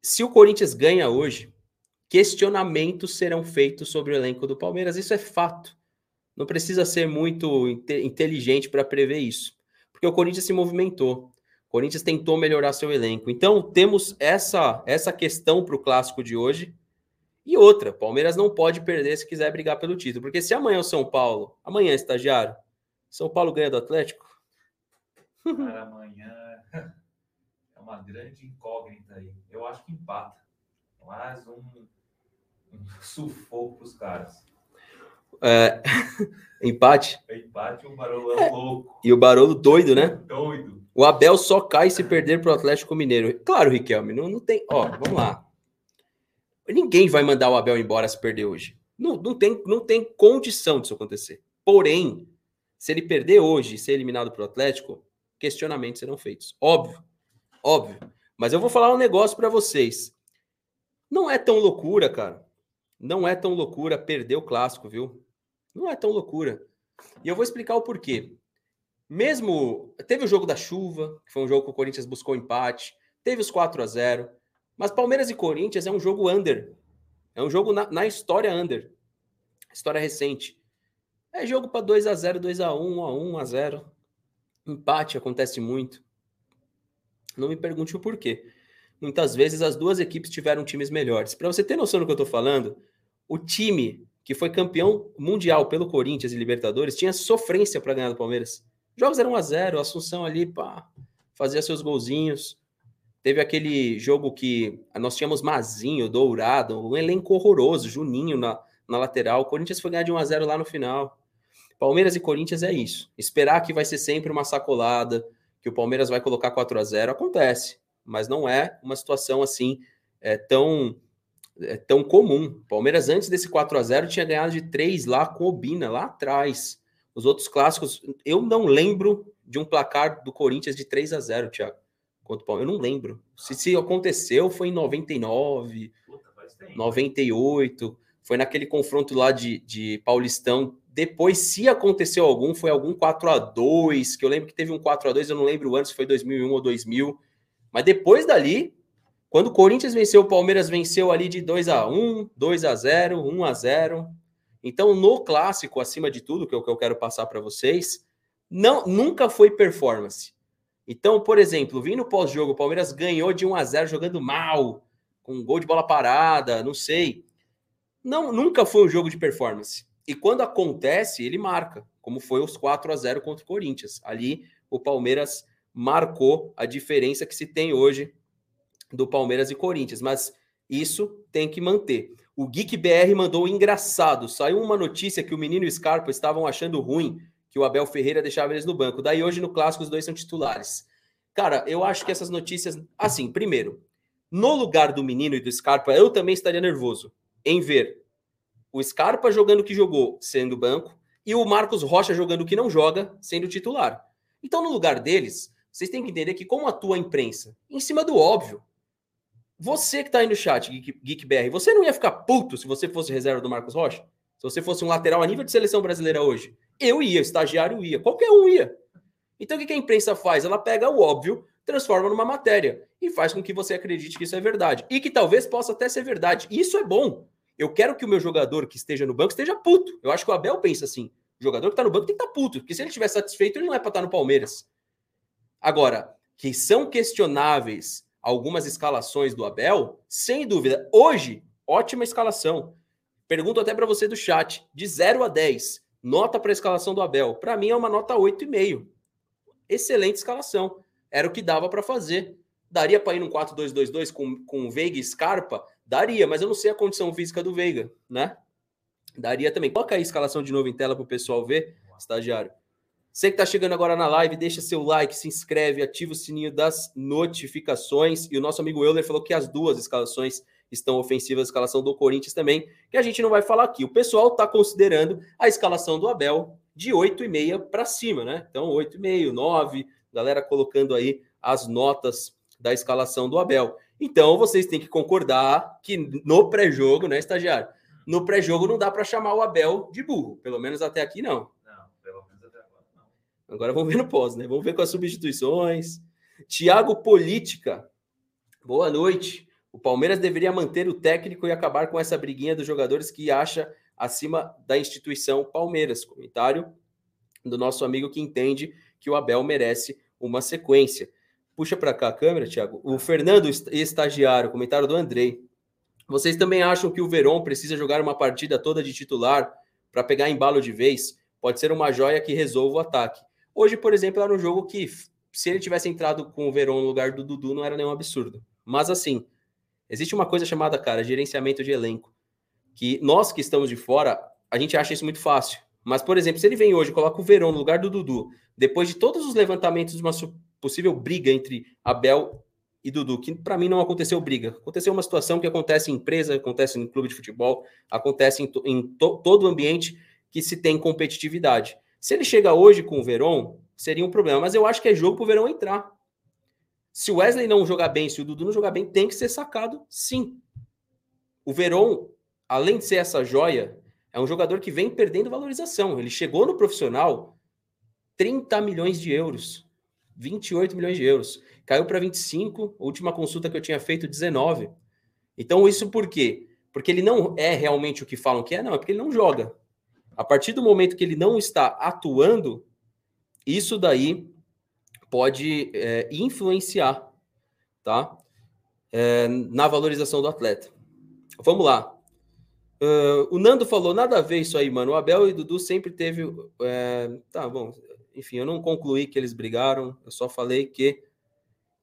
se o Corinthians ganha hoje, questionamentos serão feitos sobre o elenco do Palmeiras. Isso é fato. Não precisa ser muito inteligente para prever isso. Porque o Corinthians se movimentou. O Corinthians tentou melhorar seu elenco. Então, temos essa, essa questão para o clássico de hoje. E outra, Palmeiras não pode perder se quiser brigar pelo título. Porque se amanhã o São Paulo, amanhã, estagiário, São Paulo ganha do Atlético. Cara, amanhã é uma grande incógnita aí. Eu acho que empata. Mais um, um sufoco para os caras. É, empate. Empate, o Barolo é louco. E o Barolo doido, né? Doido. O Abel só cai se perder para o Atlético Mineiro. Claro, Riquelme, não, não tem. Ó, vamos lá. Ninguém vai mandar o Abel embora se perder hoje. Não, não, tem, não tem condição disso acontecer. Porém, se ele perder hoje e ser eliminado para o Atlético, questionamentos serão feitos. Óbvio. Óbvio. Mas eu vou falar um negócio para vocês. Não é tão loucura, cara. Não é tão loucura perder o clássico, viu? Não é tão loucura. E eu vou explicar o porquê. Mesmo. Teve o jogo da chuva, que foi um jogo que o Corinthians buscou empate. Teve os 4 a 0 Mas Palmeiras e Corinthians é um jogo under. É um jogo na, na história under. História recente. É jogo para 2 a 0 2 a 1 1 a 1 1 a 0 Empate acontece muito. Não me pergunte o porquê. Muitas vezes as duas equipes tiveram times melhores. Para você ter noção do que eu estou falando, o time que foi campeão mundial pelo Corinthians e Libertadores, tinha sofrência para ganhar do Palmeiras. Jogos eram 1 a 0 Assunção ali, pá, fazia seus golzinhos. Teve aquele jogo que nós tínhamos Mazinho, Dourado, um elenco horroroso, Juninho na, na lateral. O Corinthians foi ganhar de 1 a 0 lá no final. Palmeiras e Corinthians é isso. Esperar que vai ser sempre uma sacolada, que o Palmeiras vai colocar 4 a 0 acontece, mas não é uma situação assim é, tão é tão comum. Palmeiras, antes desse 4 a 0 tinha ganhado de 3 lá com o Bina, lá atrás. Os outros clássicos, eu não lembro de um placar do Corinthians de 3 a 0 Thiago. Contra o Palmeiras, eu não lembro. Se, se aconteceu, foi em 99, 98. Foi naquele confronto lá de, de Paulistão. Depois, se aconteceu algum, foi algum 4 a 2 que eu lembro que teve um 4 a 2 eu não lembro antes, se foi 2001 ou 2000. Mas depois dali, quando o Corinthians venceu, o Palmeiras venceu ali de 2 a 1 2 a 0 1 a 0 Então, no clássico, acima de tudo, que é o que eu quero passar para vocês, não, nunca foi performance. Então, por exemplo, vindo pós-jogo, o Palmeiras ganhou de 1 a 0 jogando mal, com um gol de bola parada, não sei. Não, nunca foi um jogo de performance. E quando acontece, ele marca, como foi os 4 a 0 contra o Corinthians. Ali, o Palmeiras marcou a diferença que se tem hoje do Palmeiras e Corinthians, mas isso tem que manter. O Geek BR mandou engraçado. Saiu uma notícia que o menino e o Scarpa estavam achando ruim que o Abel Ferreira deixava eles no banco. Daí hoje no clássico os dois são titulares. Cara, eu acho que essas notícias, assim, primeiro, no lugar do menino e do Scarpa, eu também estaria nervoso em ver o Scarpa jogando o que jogou, sendo banco, e o Marcos Rocha jogando o que não joga, sendo titular. Então, no lugar deles, vocês têm que entender que como atua a imprensa, em cima do óbvio. Você que está aí no chat, GeekBR, você não ia ficar puto se você fosse reserva do Marcos Rocha? Se você fosse um lateral a nível de seleção brasileira hoje? Eu ia, estagiário ia, qualquer um ia. Então o que a imprensa faz? Ela pega o óbvio, transforma numa matéria e faz com que você acredite que isso é verdade. E que talvez possa até ser verdade. Isso é bom. Eu quero que o meu jogador que esteja no banco esteja puto. Eu acho que o Abel pensa assim: o jogador que está no banco tem que estar tá puto, porque se ele estiver satisfeito, ele não é para estar tá no Palmeiras. Agora, que são questionáveis algumas escalações do Abel, sem dúvida. Hoje, ótima escalação. Pergunto até para você do chat, de 0 a 10, nota para a escalação do Abel. Para mim é uma nota 8,5. Excelente escalação. Era o que dava para fazer. Daria para ir num 4-2-2-2 com, com Veiga e Scarpa? Daria, mas eu não sei a condição física do Veiga, né? Daria também. Coloca aí a escalação de novo em tela para o pessoal ver, estagiário. Você que está chegando agora na live, deixa seu like, se inscreve, ativa o sininho das notificações. E o nosso amigo Euler falou que as duas escalações estão ofensivas, a escalação do Corinthians também, que a gente não vai falar aqui. O pessoal está considerando a escalação do Abel de 8,5 para cima, né? Então, 8,5, 9, galera colocando aí as notas da escalação do Abel. Então, vocês têm que concordar que no pré-jogo, né, estagiário? No pré-jogo não dá para chamar o Abel de burro, pelo menos até aqui não. Agora vamos ver no pós, né? Vamos ver com as substituições. Tiago Política. Boa noite. O Palmeiras deveria manter o técnico e acabar com essa briguinha dos jogadores que acha acima da instituição Palmeiras. Comentário do nosso amigo que entende que o Abel merece uma sequência. Puxa para cá a câmera, Thiago. O Fernando, estagiário, comentário do Andrei. Vocês também acham que o Verón precisa jogar uma partida toda de titular para pegar embalo de vez? Pode ser uma joia que resolva o ataque. Hoje, por exemplo, era um jogo que, se ele tivesse entrado com o Verón no lugar do Dudu, não era nenhum absurdo. Mas assim, existe uma coisa chamada, cara, gerenciamento de elenco. Que nós que estamos de fora, a gente acha isso muito fácil. Mas, por exemplo, se ele vem hoje e coloca o Verón no lugar do Dudu, depois de todos os levantamentos de uma possível briga entre Abel e Dudu, que para mim não aconteceu briga. Aconteceu uma situação que acontece em empresa, acontece em clube de futebol, acontece em, to, em to, todo ambiente que se tem competitividade. Se ele chega hoje com o Verón, seria um problema, mas eu acho que é jogo para o Verón entrar. Se o Wesley não jogar bem, se o Dudu não jogar bem, tem que ser sacado, sim. O Verón, além de ser essa joia, é um jogador que vem perdendo valorização. Ele chegou no profissional 30 milhões de euros, 28 milhões de euros caiu para 25, última consulta que eu tinha feito, 19. Então, isso por quê? Porque ele não é realmente o que falam que é, não, é porque ele não joga. A partir do momento que ele não está atuando, isso daí pode é, influenciar, tá? É, na valorização do atleta. Vamos lá. Uh, o Nando falou, nada a ver isso aí, mano. O Abel e o Dudu sempre teve. É, tá bom. Enfim, eu não concluí que eles brigaram, eu só falei que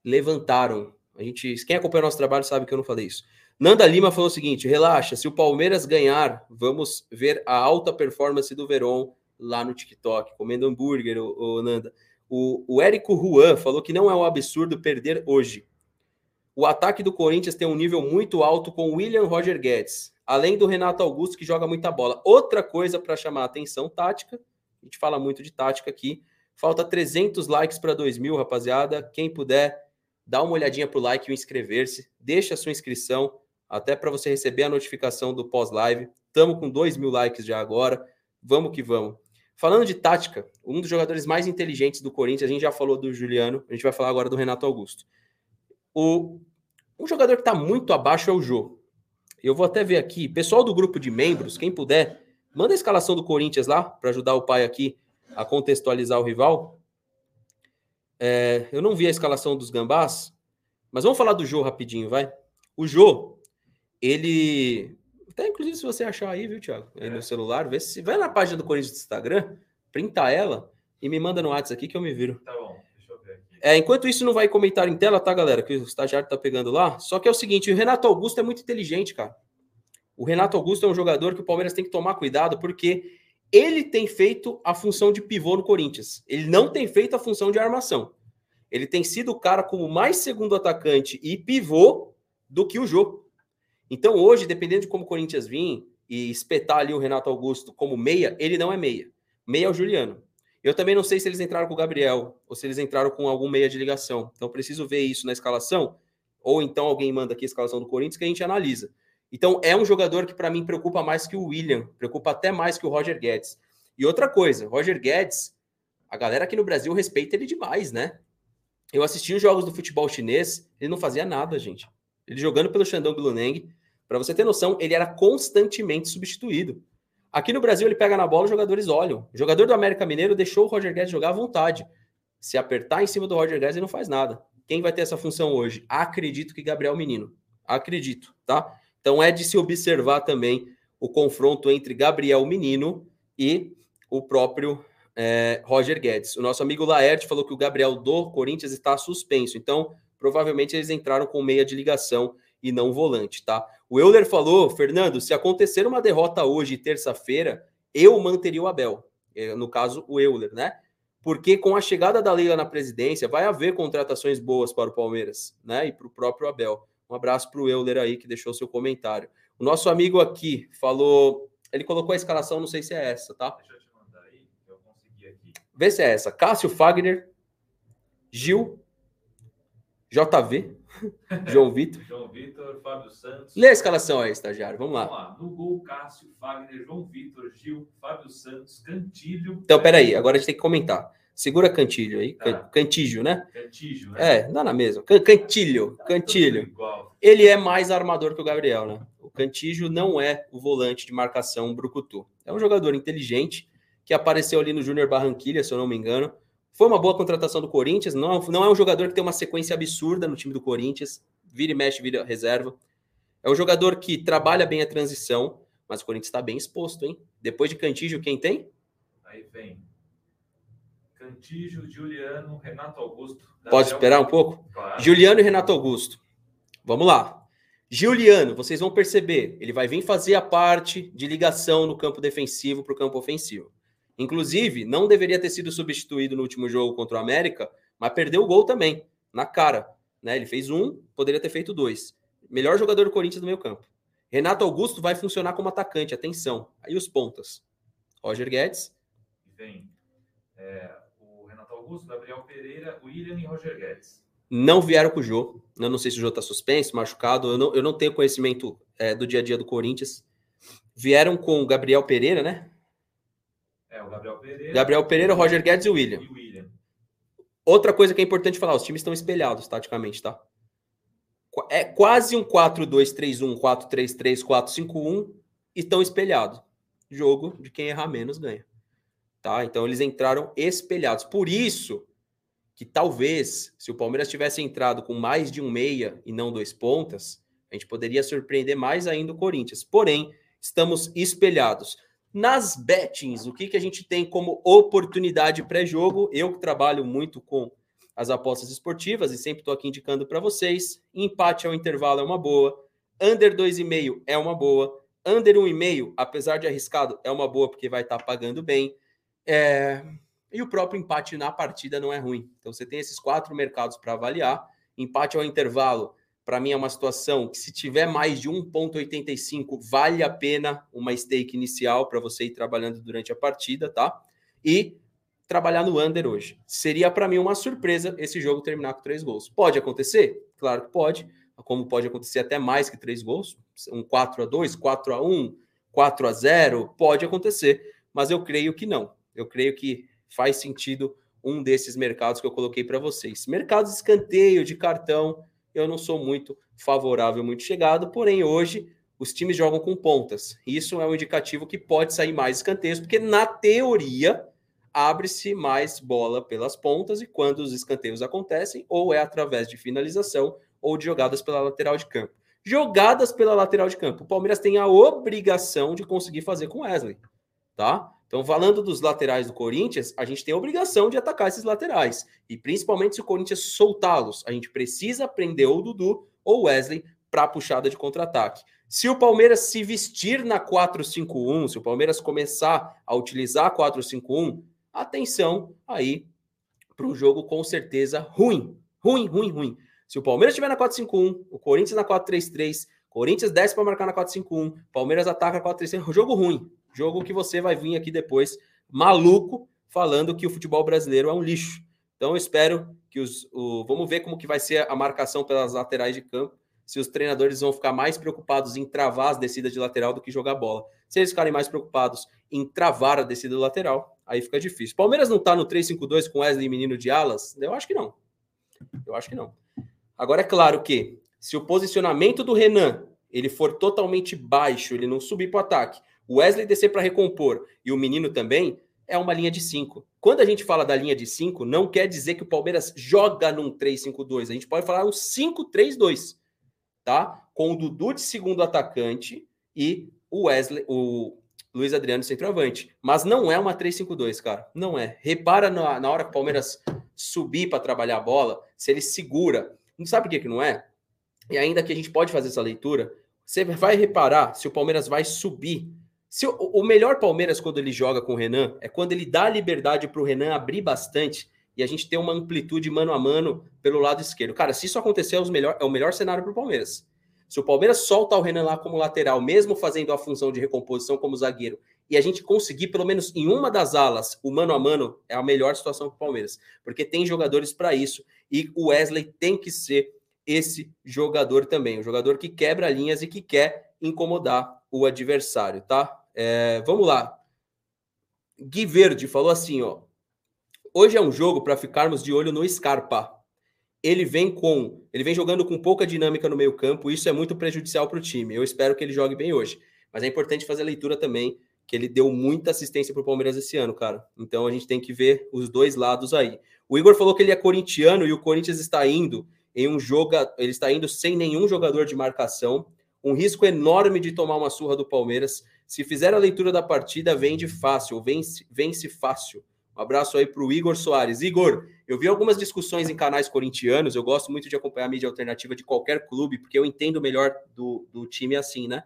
levantaram. A gente, quem acompanha o nosso trabalho sabe que eu não falei isso. Nanda Lima falou o seguinte: relaxa, se o Palmeiras ganhar, vamos ver a alta performance do Verón lá no TikTok, comendo hambúrguer, o, Nanda. O, o Érico Juan falou que não é um absurdo perder hoje. O ataque do Corinthians tem um nível muito alto com William Roger Guedes, além do Renato Augusto, que joga muita bola. Outra coisa para chamar a atenção tática, a gente fala muito de tática aqui. Falta 300 likes para 2 mil, rapaziada. Quem puder dá uma olhadinha para o like e inscrever-se, deixa a sua inscrição, até para você receber a notificação do pós-live. Estamos com 2 mil likes já agora, vamos que vamos. Falando de tática, um dos jogadores mais inteligentes do Corinthians, a gente já falou do Juliano, a gente vai falar agora do Renato Augusto. O, um jogador que está muito abaixo é o Jô. Eu vou até ver aqui, pessoal do grupo de membros, quem puder, manda a escalação do Corinthians lá, para ajudar o pai aqui a contextualizar o rival. É, eu não vi a escalação dos gambás, mas vamos falar do Jô rapidinho, vai. O Jô, ele. Até inclusive, se você achar aí, viu, Thiago? Aí é. no celular, vê se. Vai na página do Corinthians do Instagram, printa ela e me manda no WhatsApp aqui que eu me viro. Tá bom, deixa eu ver aqui. É, enquanto isso, não vai comentário em tela, tá, galera? Que o estagiário tá pegando lá. Só que é o seguinte: o Renato Augusto é muito inteligente, cara. O Renato Augusto é um jogador que o Palmeiras tem que tomar cuidado, porque ele tem feito a função de pivô no Corinthians. Ele não tem feito a função de armação. Ele tem sido o cara como mais segundo atacante e pivô do que o jogo. Então, hoje, dependendo de como o Corinthians vir e espetar ali o Renato Augusto como meia, ele não é meia. Meia é o Juliano. Eu também não sei se eles entraram com o Gabriel ou se eles entraram com algum meia de ligação. Então, preciso ver isso na escalação. Ou então alguém manda aqui a escalação do Corinthians que a gente analisa. Então, é um jogador que para mim preocupa mais que o William, preocupa até mais que o Roger Guedes. E outra coisa, Roger Guedes, a galera aqui no Brasil respeita ele demais, né? Eu assisti os jogos do futebol chinês, ele não fazia nada, gente. Ele jogando pelo Shandong Luneng, para você ter noção, ele era constantemente substituído. Aqui no Brasil, ele pega na bola, os jogadores olham. O jogador do América Mineiro deixou o Roger Guedes jogar à vontade. Se apertar em cima do Roger Guedes, ele não faz nada. Quem vai ter essa função hoje? Acredito que Gabriel Menino. Acredito, tá? Então é de se observar também o confronto entre Gabriel Menino e o próprio é, Roger Guedes. O nosso amigo Laerte falou que o Gabriel do Corinthians está suspenso. Então, provavelmente eles entraram com meia de ligação e não volante, tá? O Euler falou, Fernando, se acontecer uma derrota hoje, terça-feira, eu manteria o Abel. É, no caso, o Euler, né? Porque com a chegada da Leila na presidência, vai haver contratações boas para o Palmeiras, né? E para o próprio Abel. Um abraço para o Euler aí que deixou seu comentário. O nosso amigo aqui falou, ele colocou a escalação, não sei se é essa, tá? Deixa eu te mandar aí, eu consegui aqui. Vê se é essa. Cássio Fagner, Gil, JV, João Vitor. João Vitor, Fábio Santos. Lê a escalação aí, estagiário. Vamos lá. Vamos lá. No gol, Cássio, Fagner, João Vitor, Gil, Fábio Santos, Cantilho. Então, peraí, agora a gente tem que comentar. Segura Cantilho aí. Tá. Can- Cantígio, né? Cantígio, né? É, dá na mesma. Can- Cantilho, Cantilho. Tudo Igual. Ele é mais armador que o Gabriel, né? O Cantígio não é o volante de marcação brucutu. É um jogador inteligente que apareceu ali no Júnior Barranquilha, se eu não me engano. Foi uma boa contratação do Corinthians. Não, não é um jogador que tem uma sequência absurda no time do Corinthians. Vira e mexe, vira reserva. É um jogador que trabalha bem a transição, mas o Corinthians está bem exposto, hein? Depois de Cantígio, quem tem? Aí vem. Cantígio, Juliano, Renato Augusto. Pode esperar um pouco? Claro. Juliano e Renato Augusto. Vamos lá. Juliano, vocês vão perceber, ele vai vir fazer a parte de ligação no campo defensivo para o campo ofensivo. Inclusive, não deveria ter sido substituído no último jogo contra o América, mas perdeu o gol também, na cara. Né? Ele fez um, poderia ter feito dois. Melhor jogador do Corinthians no meio campo. Renato Augusto vai funcionar como atacante, atenção. Aí os pontas. Roger Guedes, vem é, o Renato Augusto, Gabriel Pereira, William e Roger Guedes. não vieram com o Jô. Eu não sei se o Jô está suspenso, machucado. Eu não, eu não tenho conhecimento é, do dia a dia do Corinthians. Vieram com o Gabriel Pereira, né? É, o Gabriel Pereira. Gabriel Pereira, Roger Guedes e o William. E o William. Outra coisa que é importante falar: os times estão espelhados, taticamente, tá? É quase um 4-2-3-1, 4-3-3, 4-5-1 e estão espelhados. Jogo de quem errar menos ganha. Tá? Então eles entraram espelhados. Por isso que talvez, se o Palmeiras tivesse entrado com mais de um meia e não dois pontas, a gente poderia surpreender mais ainda o Corinthians. Porém, estamos espelhados. Nas bettings, o que, que a gente tem como oportunidade pré-jogo? Eu que trabalho muito com as apostas esportivas e sempre estou aqui indicando para vocês. Empate ao intervalo é uma boa. Under 2,5 é uma boa. Under 1,5, apesar de arriscado, é uma boa porque vai estar pagando bem. É, E o próprio empate na partida não é ruim. Então você tem esses quatro mercados para avaliar. Empate ao intervalo, para mim, é uma situação que, se tiver mais de 1,85, vale a pena uma stake inicial para você ir trabalhando durante a partida, tá? E trabalhar no under hoje. Seria para mim uma surpresa esse jogo terminar com três gols. Pode acontecer? Claro que pode. Como pode acontecer até mais que três gols. Um 4 a 2 4 a 1 4 a 0 pode acontecer. Mas eu creio que não. Eu creio que faz sentido um desses mercados que eu coloquei para vocês. Mercados de escanteio, de cartão, eu não sou muito favorável, muito chegado, porém hoje os times jogam com pontas. Isso é um indicativo que pode sair mais escanteios, porque na teoria abre-se mais bola pelas pontas e quando os escanteios acontecem, ou é através de finalização ou de jogadas pela lateral de campo. Jogadas pela lateral de campo. O Palmeiras tem a obrigação de conseguir fazer com Wesley, tá? Então, falando dos laterais do Corinthians, a gente tem a obrigação de atacar esses laterais. E principalmente se o Corinthians soltá-los. A gente precisa prender ou o Dudu ou o Wesley para a puxada de contra-ataque. Se o Palmeiras se vestir na 4-5-1, se o Palmeiras começar a utilizar a 4-5-1, atenção aí para um jogo com certeza ruim. Ruim, ruim, ruim. Se o Palmeiras estiver na 4-5-1, o Corinthians na 4-3-3, Corinthians desce para marcar na 4-5-1, Palmeiras ataca na 4-3-3, jogo ruim. Jogo que você vai vir aqui depois maluco falando que o futebol brasileiro é um lixo. Então eu espero que os o, vamos ver como que vai ser a marcação pelas laterais de campo, se os treinadores vão ficar mais preocupados em travar as descidas de lateral do que jogar bola. Se eles ficarem mais preocupados em travar a descida do lateral, aí fica difícil. Palmeiras não tá no 3-5-2 com Wesley Menino de alas? Eu acho que não. Eu acho que não. Agora é claro que se o posicionamento do Renan ele for totalmente baixo, ele não subir para o ataque, o Wesley descer para recompor e o menino também, é uma linha de 5. Quando a gente fala da linha de 5, não quer dizer que o Palmeiras joga num 3-5-2. A gente pode falar um 5-3-2, tá? Com o Dudu de segundo atacante e o Wesley, o Luiz Adriano centroavante. Mas não é uma 3-5-2, cara. Não é. Repara na, na hora que o Palmeiras subir para trabalhar a bola, se ele segura. Não sabe por que, que não é? E ainda que a gente pode fazer essa leitura, você vai reparar se o Palmeiras vai subir se o, o, melhor Palmeiras, quando ele joga com o Renan, é quando ele dá liberdade para o Renan abrir bastante e a gente ter uma amplitude mano a mano pelo lado esquerdo. Cara, se isso acontecer, é o melhor, é o melhor cenário para o Palmeiras. Se o Palmeiras solta o Renan lá como lateral, mesmo fazendo a função de recomposição como zagueiro, e a gente conseguir, pelo menos em uma das alas, o mano a mano, é a melhor situação para o Palmeiras. Porque tem jogadores para isso. E o Wesley tem que ser esse jogador também. O jogador que quebra linhas e que quer incomodar o adversário, tá? É, vamos lá. Gui Verde falou assim, ó. Hoje é um jogo para ficarmos de olho no Scarpa. Ele vem com, ele vem jogando com pouca dinâmica no meio-campo, isso é muito prejudicial para o time. Eu espero que ele jogue bem hoje. Mas é importante fazer a leitura também que ele deu muita assistência para o Palmeiras esse ano, cara. Então a gente tem que ver os dois lados aí. O Igor falou que ele é corintiano e o Corinthians está indo em um jogo, ele está indo sem nenhum jogador de marcação, um risco enorme de tomar uma surra do Palmeiras. Se fizer a leitura da partida, vende fácil, vence, vence fácil. Um abraço aí para o Igor Soares. Igor, eu vi algumas discussões em canais corintianos. Eu gosto muito de acompanhar a mídia alternativa de qualquer clube, porque eu entendo melhor do, do time assim, né?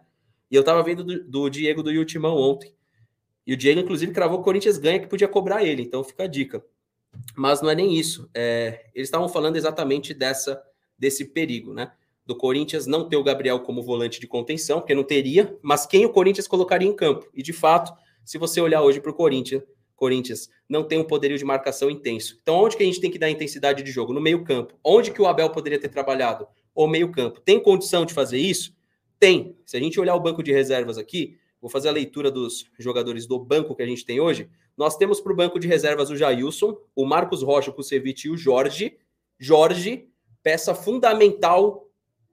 E eu tava vendo do, do Diego do Ultimão ontem. E o Diego, inclusive, cravou que o Corinthians ganha que podia cobrar ele. Então fica a dica. Mas não é nem isso. É, eles estavam falando exatamente dessa desse perigo, né? Do Corinthians não ter o Gabriel como volante de contenção, porque não teria, mas quem o Corinthians colocaria em campo? E de fato, se você olhar hoje para o Corinthians, Corinthians não tem um poderio de marcação intenso. Então, onde que a gente tem que dar intensidade de jogo? No meio-campo. Onde que o Abel poderia ter trabalhado? O meio-campo. Tem condição de fazer isso? Tem. Se a gente olhar o banco de reservas aqui, vou fazer a leitura dos jogadores do banco que a gente tem hoje. Nós temos para o banco de reservas o Jailson, o Marcos Rocha, o Kusevich e o Jorge. Jorge, peça fundamental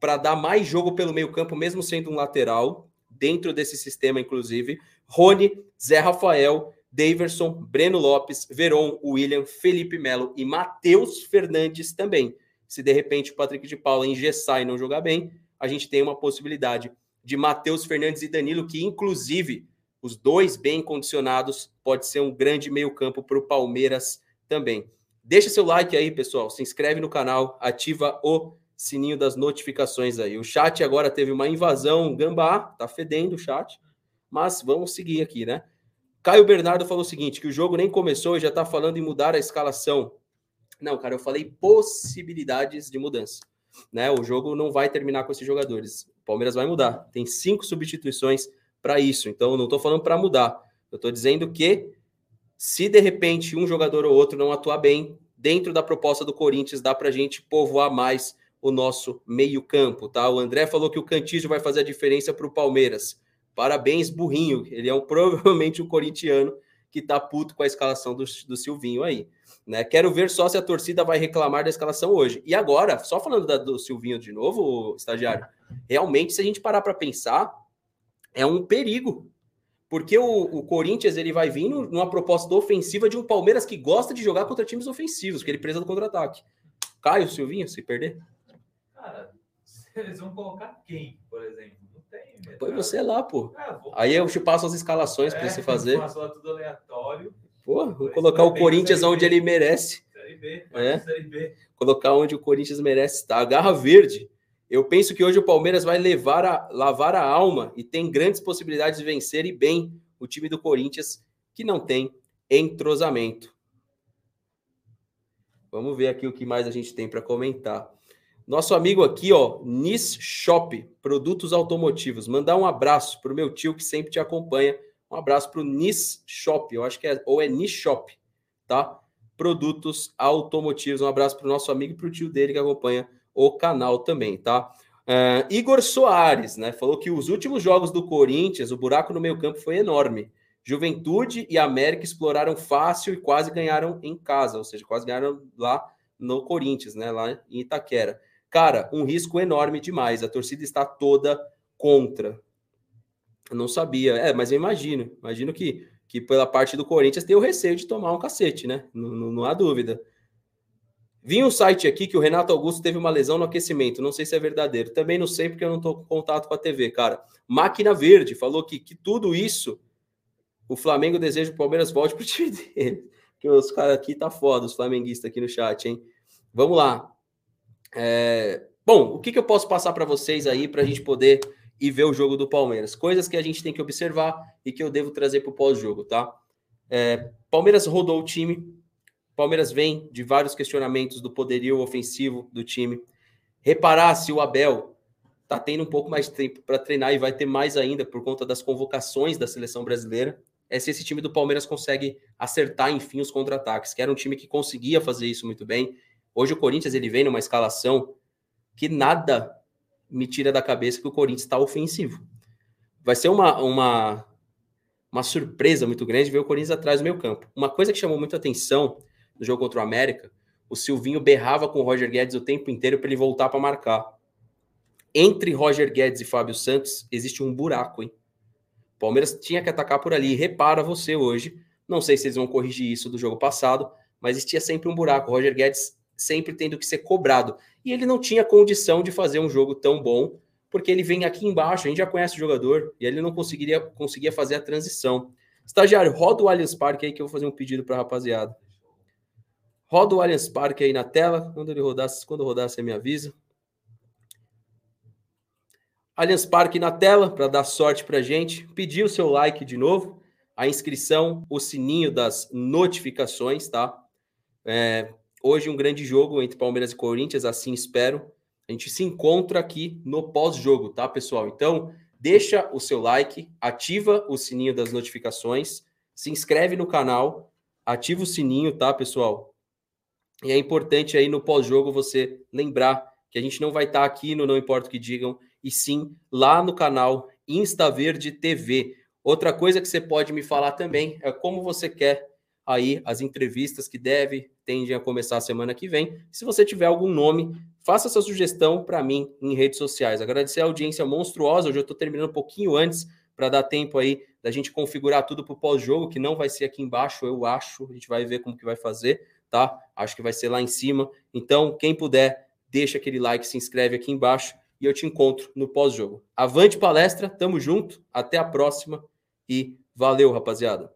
para dar mais jogo pelo meio-campo, mesmo sendo um lateral, dentro desse sistema, inclusive. Rony, Zé Rafael, Daverson, Breno Lopes, Veron, William, Felipe Melo e Matheus Fernandes também. Se de repente o Patrick de Paula engessar e não jogar bem, a gente tem uma possibilidade de Matheus Fernandes e Danilo, que inclusive os dois bem condicionados, pode ser um grande meio-campo para o Palmeiras também. Deixa seu like aí, pessoal. Se inscreve no canal, ativa o sininho das notificações aí. O chat agora teve uma invasão gambá, tá fedendo o chat, mas vamos seguir aqui, né? Caio Bernardo falou o seguinte: que o jogo nem começou e já tá falando em mudar a escalação. Não, cara, eu falei possibilidades de mudança né? O jogo não vai terminar com esses jogadores. O Palmeiras vai mudar. Tem cinco substituições para isso. Então, não estou falando para mudar. Eu estou dizendo que se de repente um jogador ou outro não atuar bem, dentro da proposta do Corinthians, dá para gente povoar mais o nosso meio-campo, tá? O André falou que o Cantígio vai fazer a diferença para o Palmeiras. Parabéns, burrinho. Ele é um, provavelmente um corintiano que tá puto com a escalação do, do Silvinho aí. Né? Quero ver só se a torcida vai reclamar da escalação hoje. E agora, só falando da, do Silvinho de novo, estagiário, realmente, se a gente parar para pensar, é um perigo. Porque o, o, Corinthians ele vai vir numa proposta ofensiva de um Palmeiras que gosta de jogar contra times ofensivos, que ele presa do contra-ataque. Caio, Silvinho, se perder? Cara, eles vão colocar quem, por exemplo? Não tem. Põe você lá, pô. É, Aí eu te passo as escalações é, para você fazer. Passo lá tudo aleatório. Pô, vou colocar o Corinthians onde ele merece. Série B, é. Série B. Colocar onde o Corinthians merece estar. A garra verde. Eu penso que hoje o Palmeiras vai levar a, lavar a alma e tem grandes possibilidades de vencer e bem o time do Corinthians, que não tem entrosamento. Vamos ver aqui o que mais a gente tem para comentar. Nosso amigo aqui, ó, Nis Shop, produtos automotivos. Mandar um abraço para o meu tio que sempre te acompanha um abraço para o Nis Shop, eu acho que é, ou é Nis Shop, tá? Produtos automotivos. Um abraço para o nosso amigo e para o tio dele que acompanha o canal também, tá? Uh, Igor Soares, né? Falou que os últimos jogos do Corinthians, o buraco no meio campo foi enorme. Juventude e América exploraram fácil e quase ganharam em casa, ou seja, quase ganharam lá no Corinthians, né? Lá em Itaquera. Cara, um risco enorme demais. A torcida está toda contra. Eu não sabia. É, mas eu imagino. Imagino que, que pela parte do Corinthians tem o receio de tomar um cacete, né? Não, não, não há dúvida. Vi um site aqui que o Renato Augusto teve uma lesão no aquecimento. Não sei se é verdadeiro. Também não sei porque eu não estou com contato com a TV, cara. Máquina Verde falou que, que tudo isso o Flamengo deseja que o Palmeiras volte pro time dele. Que os caras aqui tá foda, os flamenguistas aqui no chat, hein? Vamos lá. É... Bom, o que, que eu posso passar para vocês aí para a gente poder e ver o jogo do Palmeiras. Coisas que a gente tem que observar e que eu devo trazer para o pós-jogo, tá? É, Palmeiras rodou o time. Palmeiras vem de vários questionamentos do poderio ofensivo do time. Reparar se o Abel tá tendo um pouco mais de tempo para treinar e vai ter mais ainda por conta das convocações da seleção brasileira. É se esse time do Palmeiras consegue acertar, enfim, os contra-ataques, que era um time que conseguia fazer isso muito bem. Hoje o Corinthians ele vem numa escalação que nada me tira da cabeça que o Corinthians está ofensivo. Vai ser uma, uma, uma surpresa muito grande ver o Corinthians atrás do meio campo. Uma coisa que chamou muita atenção no jogo contra o América, o Silvinho berrava com o Roger Guedes o tempo inteiro para ele voltar para marcar. Entre Roger Guedes e Fábio Santos existe um buraco, hein? Palmeiras tinha que atacar por ali. Repara você hoje. Não sei se eles vão corrigir isso do jogo passado, mas existia sempre um buraco. O Roger Guedes sempre tendo que ser cobrado. E ele não tinha condição de fazer um jogo tão bom, porque ele vem aqui embaixo, a gente já conhece o jogador, e ele não conseguiria, conseguia fazer a transição. Estagiário, roda o Allianz Parque aí que eu vou fazer um pedido para a rapaziada. Roda o Allianz Parque aí na tela. Quando ele rodar, quando rodar, você me avisa. Allianz Parque na tela para dar sorte para gente. Pedir o seu like de novo, a inscrição, o sininho das notificações, tá? É, hoje um grande jogo entre Palmeiras e Corinthians, assim espero. A gente se encontra aqui no pós-jogo, tá, pessoal? Então, deixa o seu like, ativa o sininho das notificações, se inscreve no canal, ativa o sininho, tá, pessoal? E é importante aí no pós-jogo você lembrar que a gente não vai estar aqui no Não Importa o que Digam, e sim lá no canal Insta Verde TV. Outra coisa que você pode me falar também é como você quer aí as entrevistas que deve, tendem a começar a semana que vem. Se você tiver algum nome, faça essa sugestão para mim em redes sociais. Agradecer a audiência monstruosa. Hoje eu estou terminando um pouquinho antes para dar tempo aí da gente configurar tudo para o pós-jogo, que não vai ser aqui embaixo, eu acho. A gente vai ver como que vai fazer, tá? Acho que vai ser lá em cima. Então, quem puder, deixa aquele like, se inscreve aqui embaixo e eu te encontro no pós-jogo. Avante palestra, tamo junto, até a próxima e valeu, rapaziada.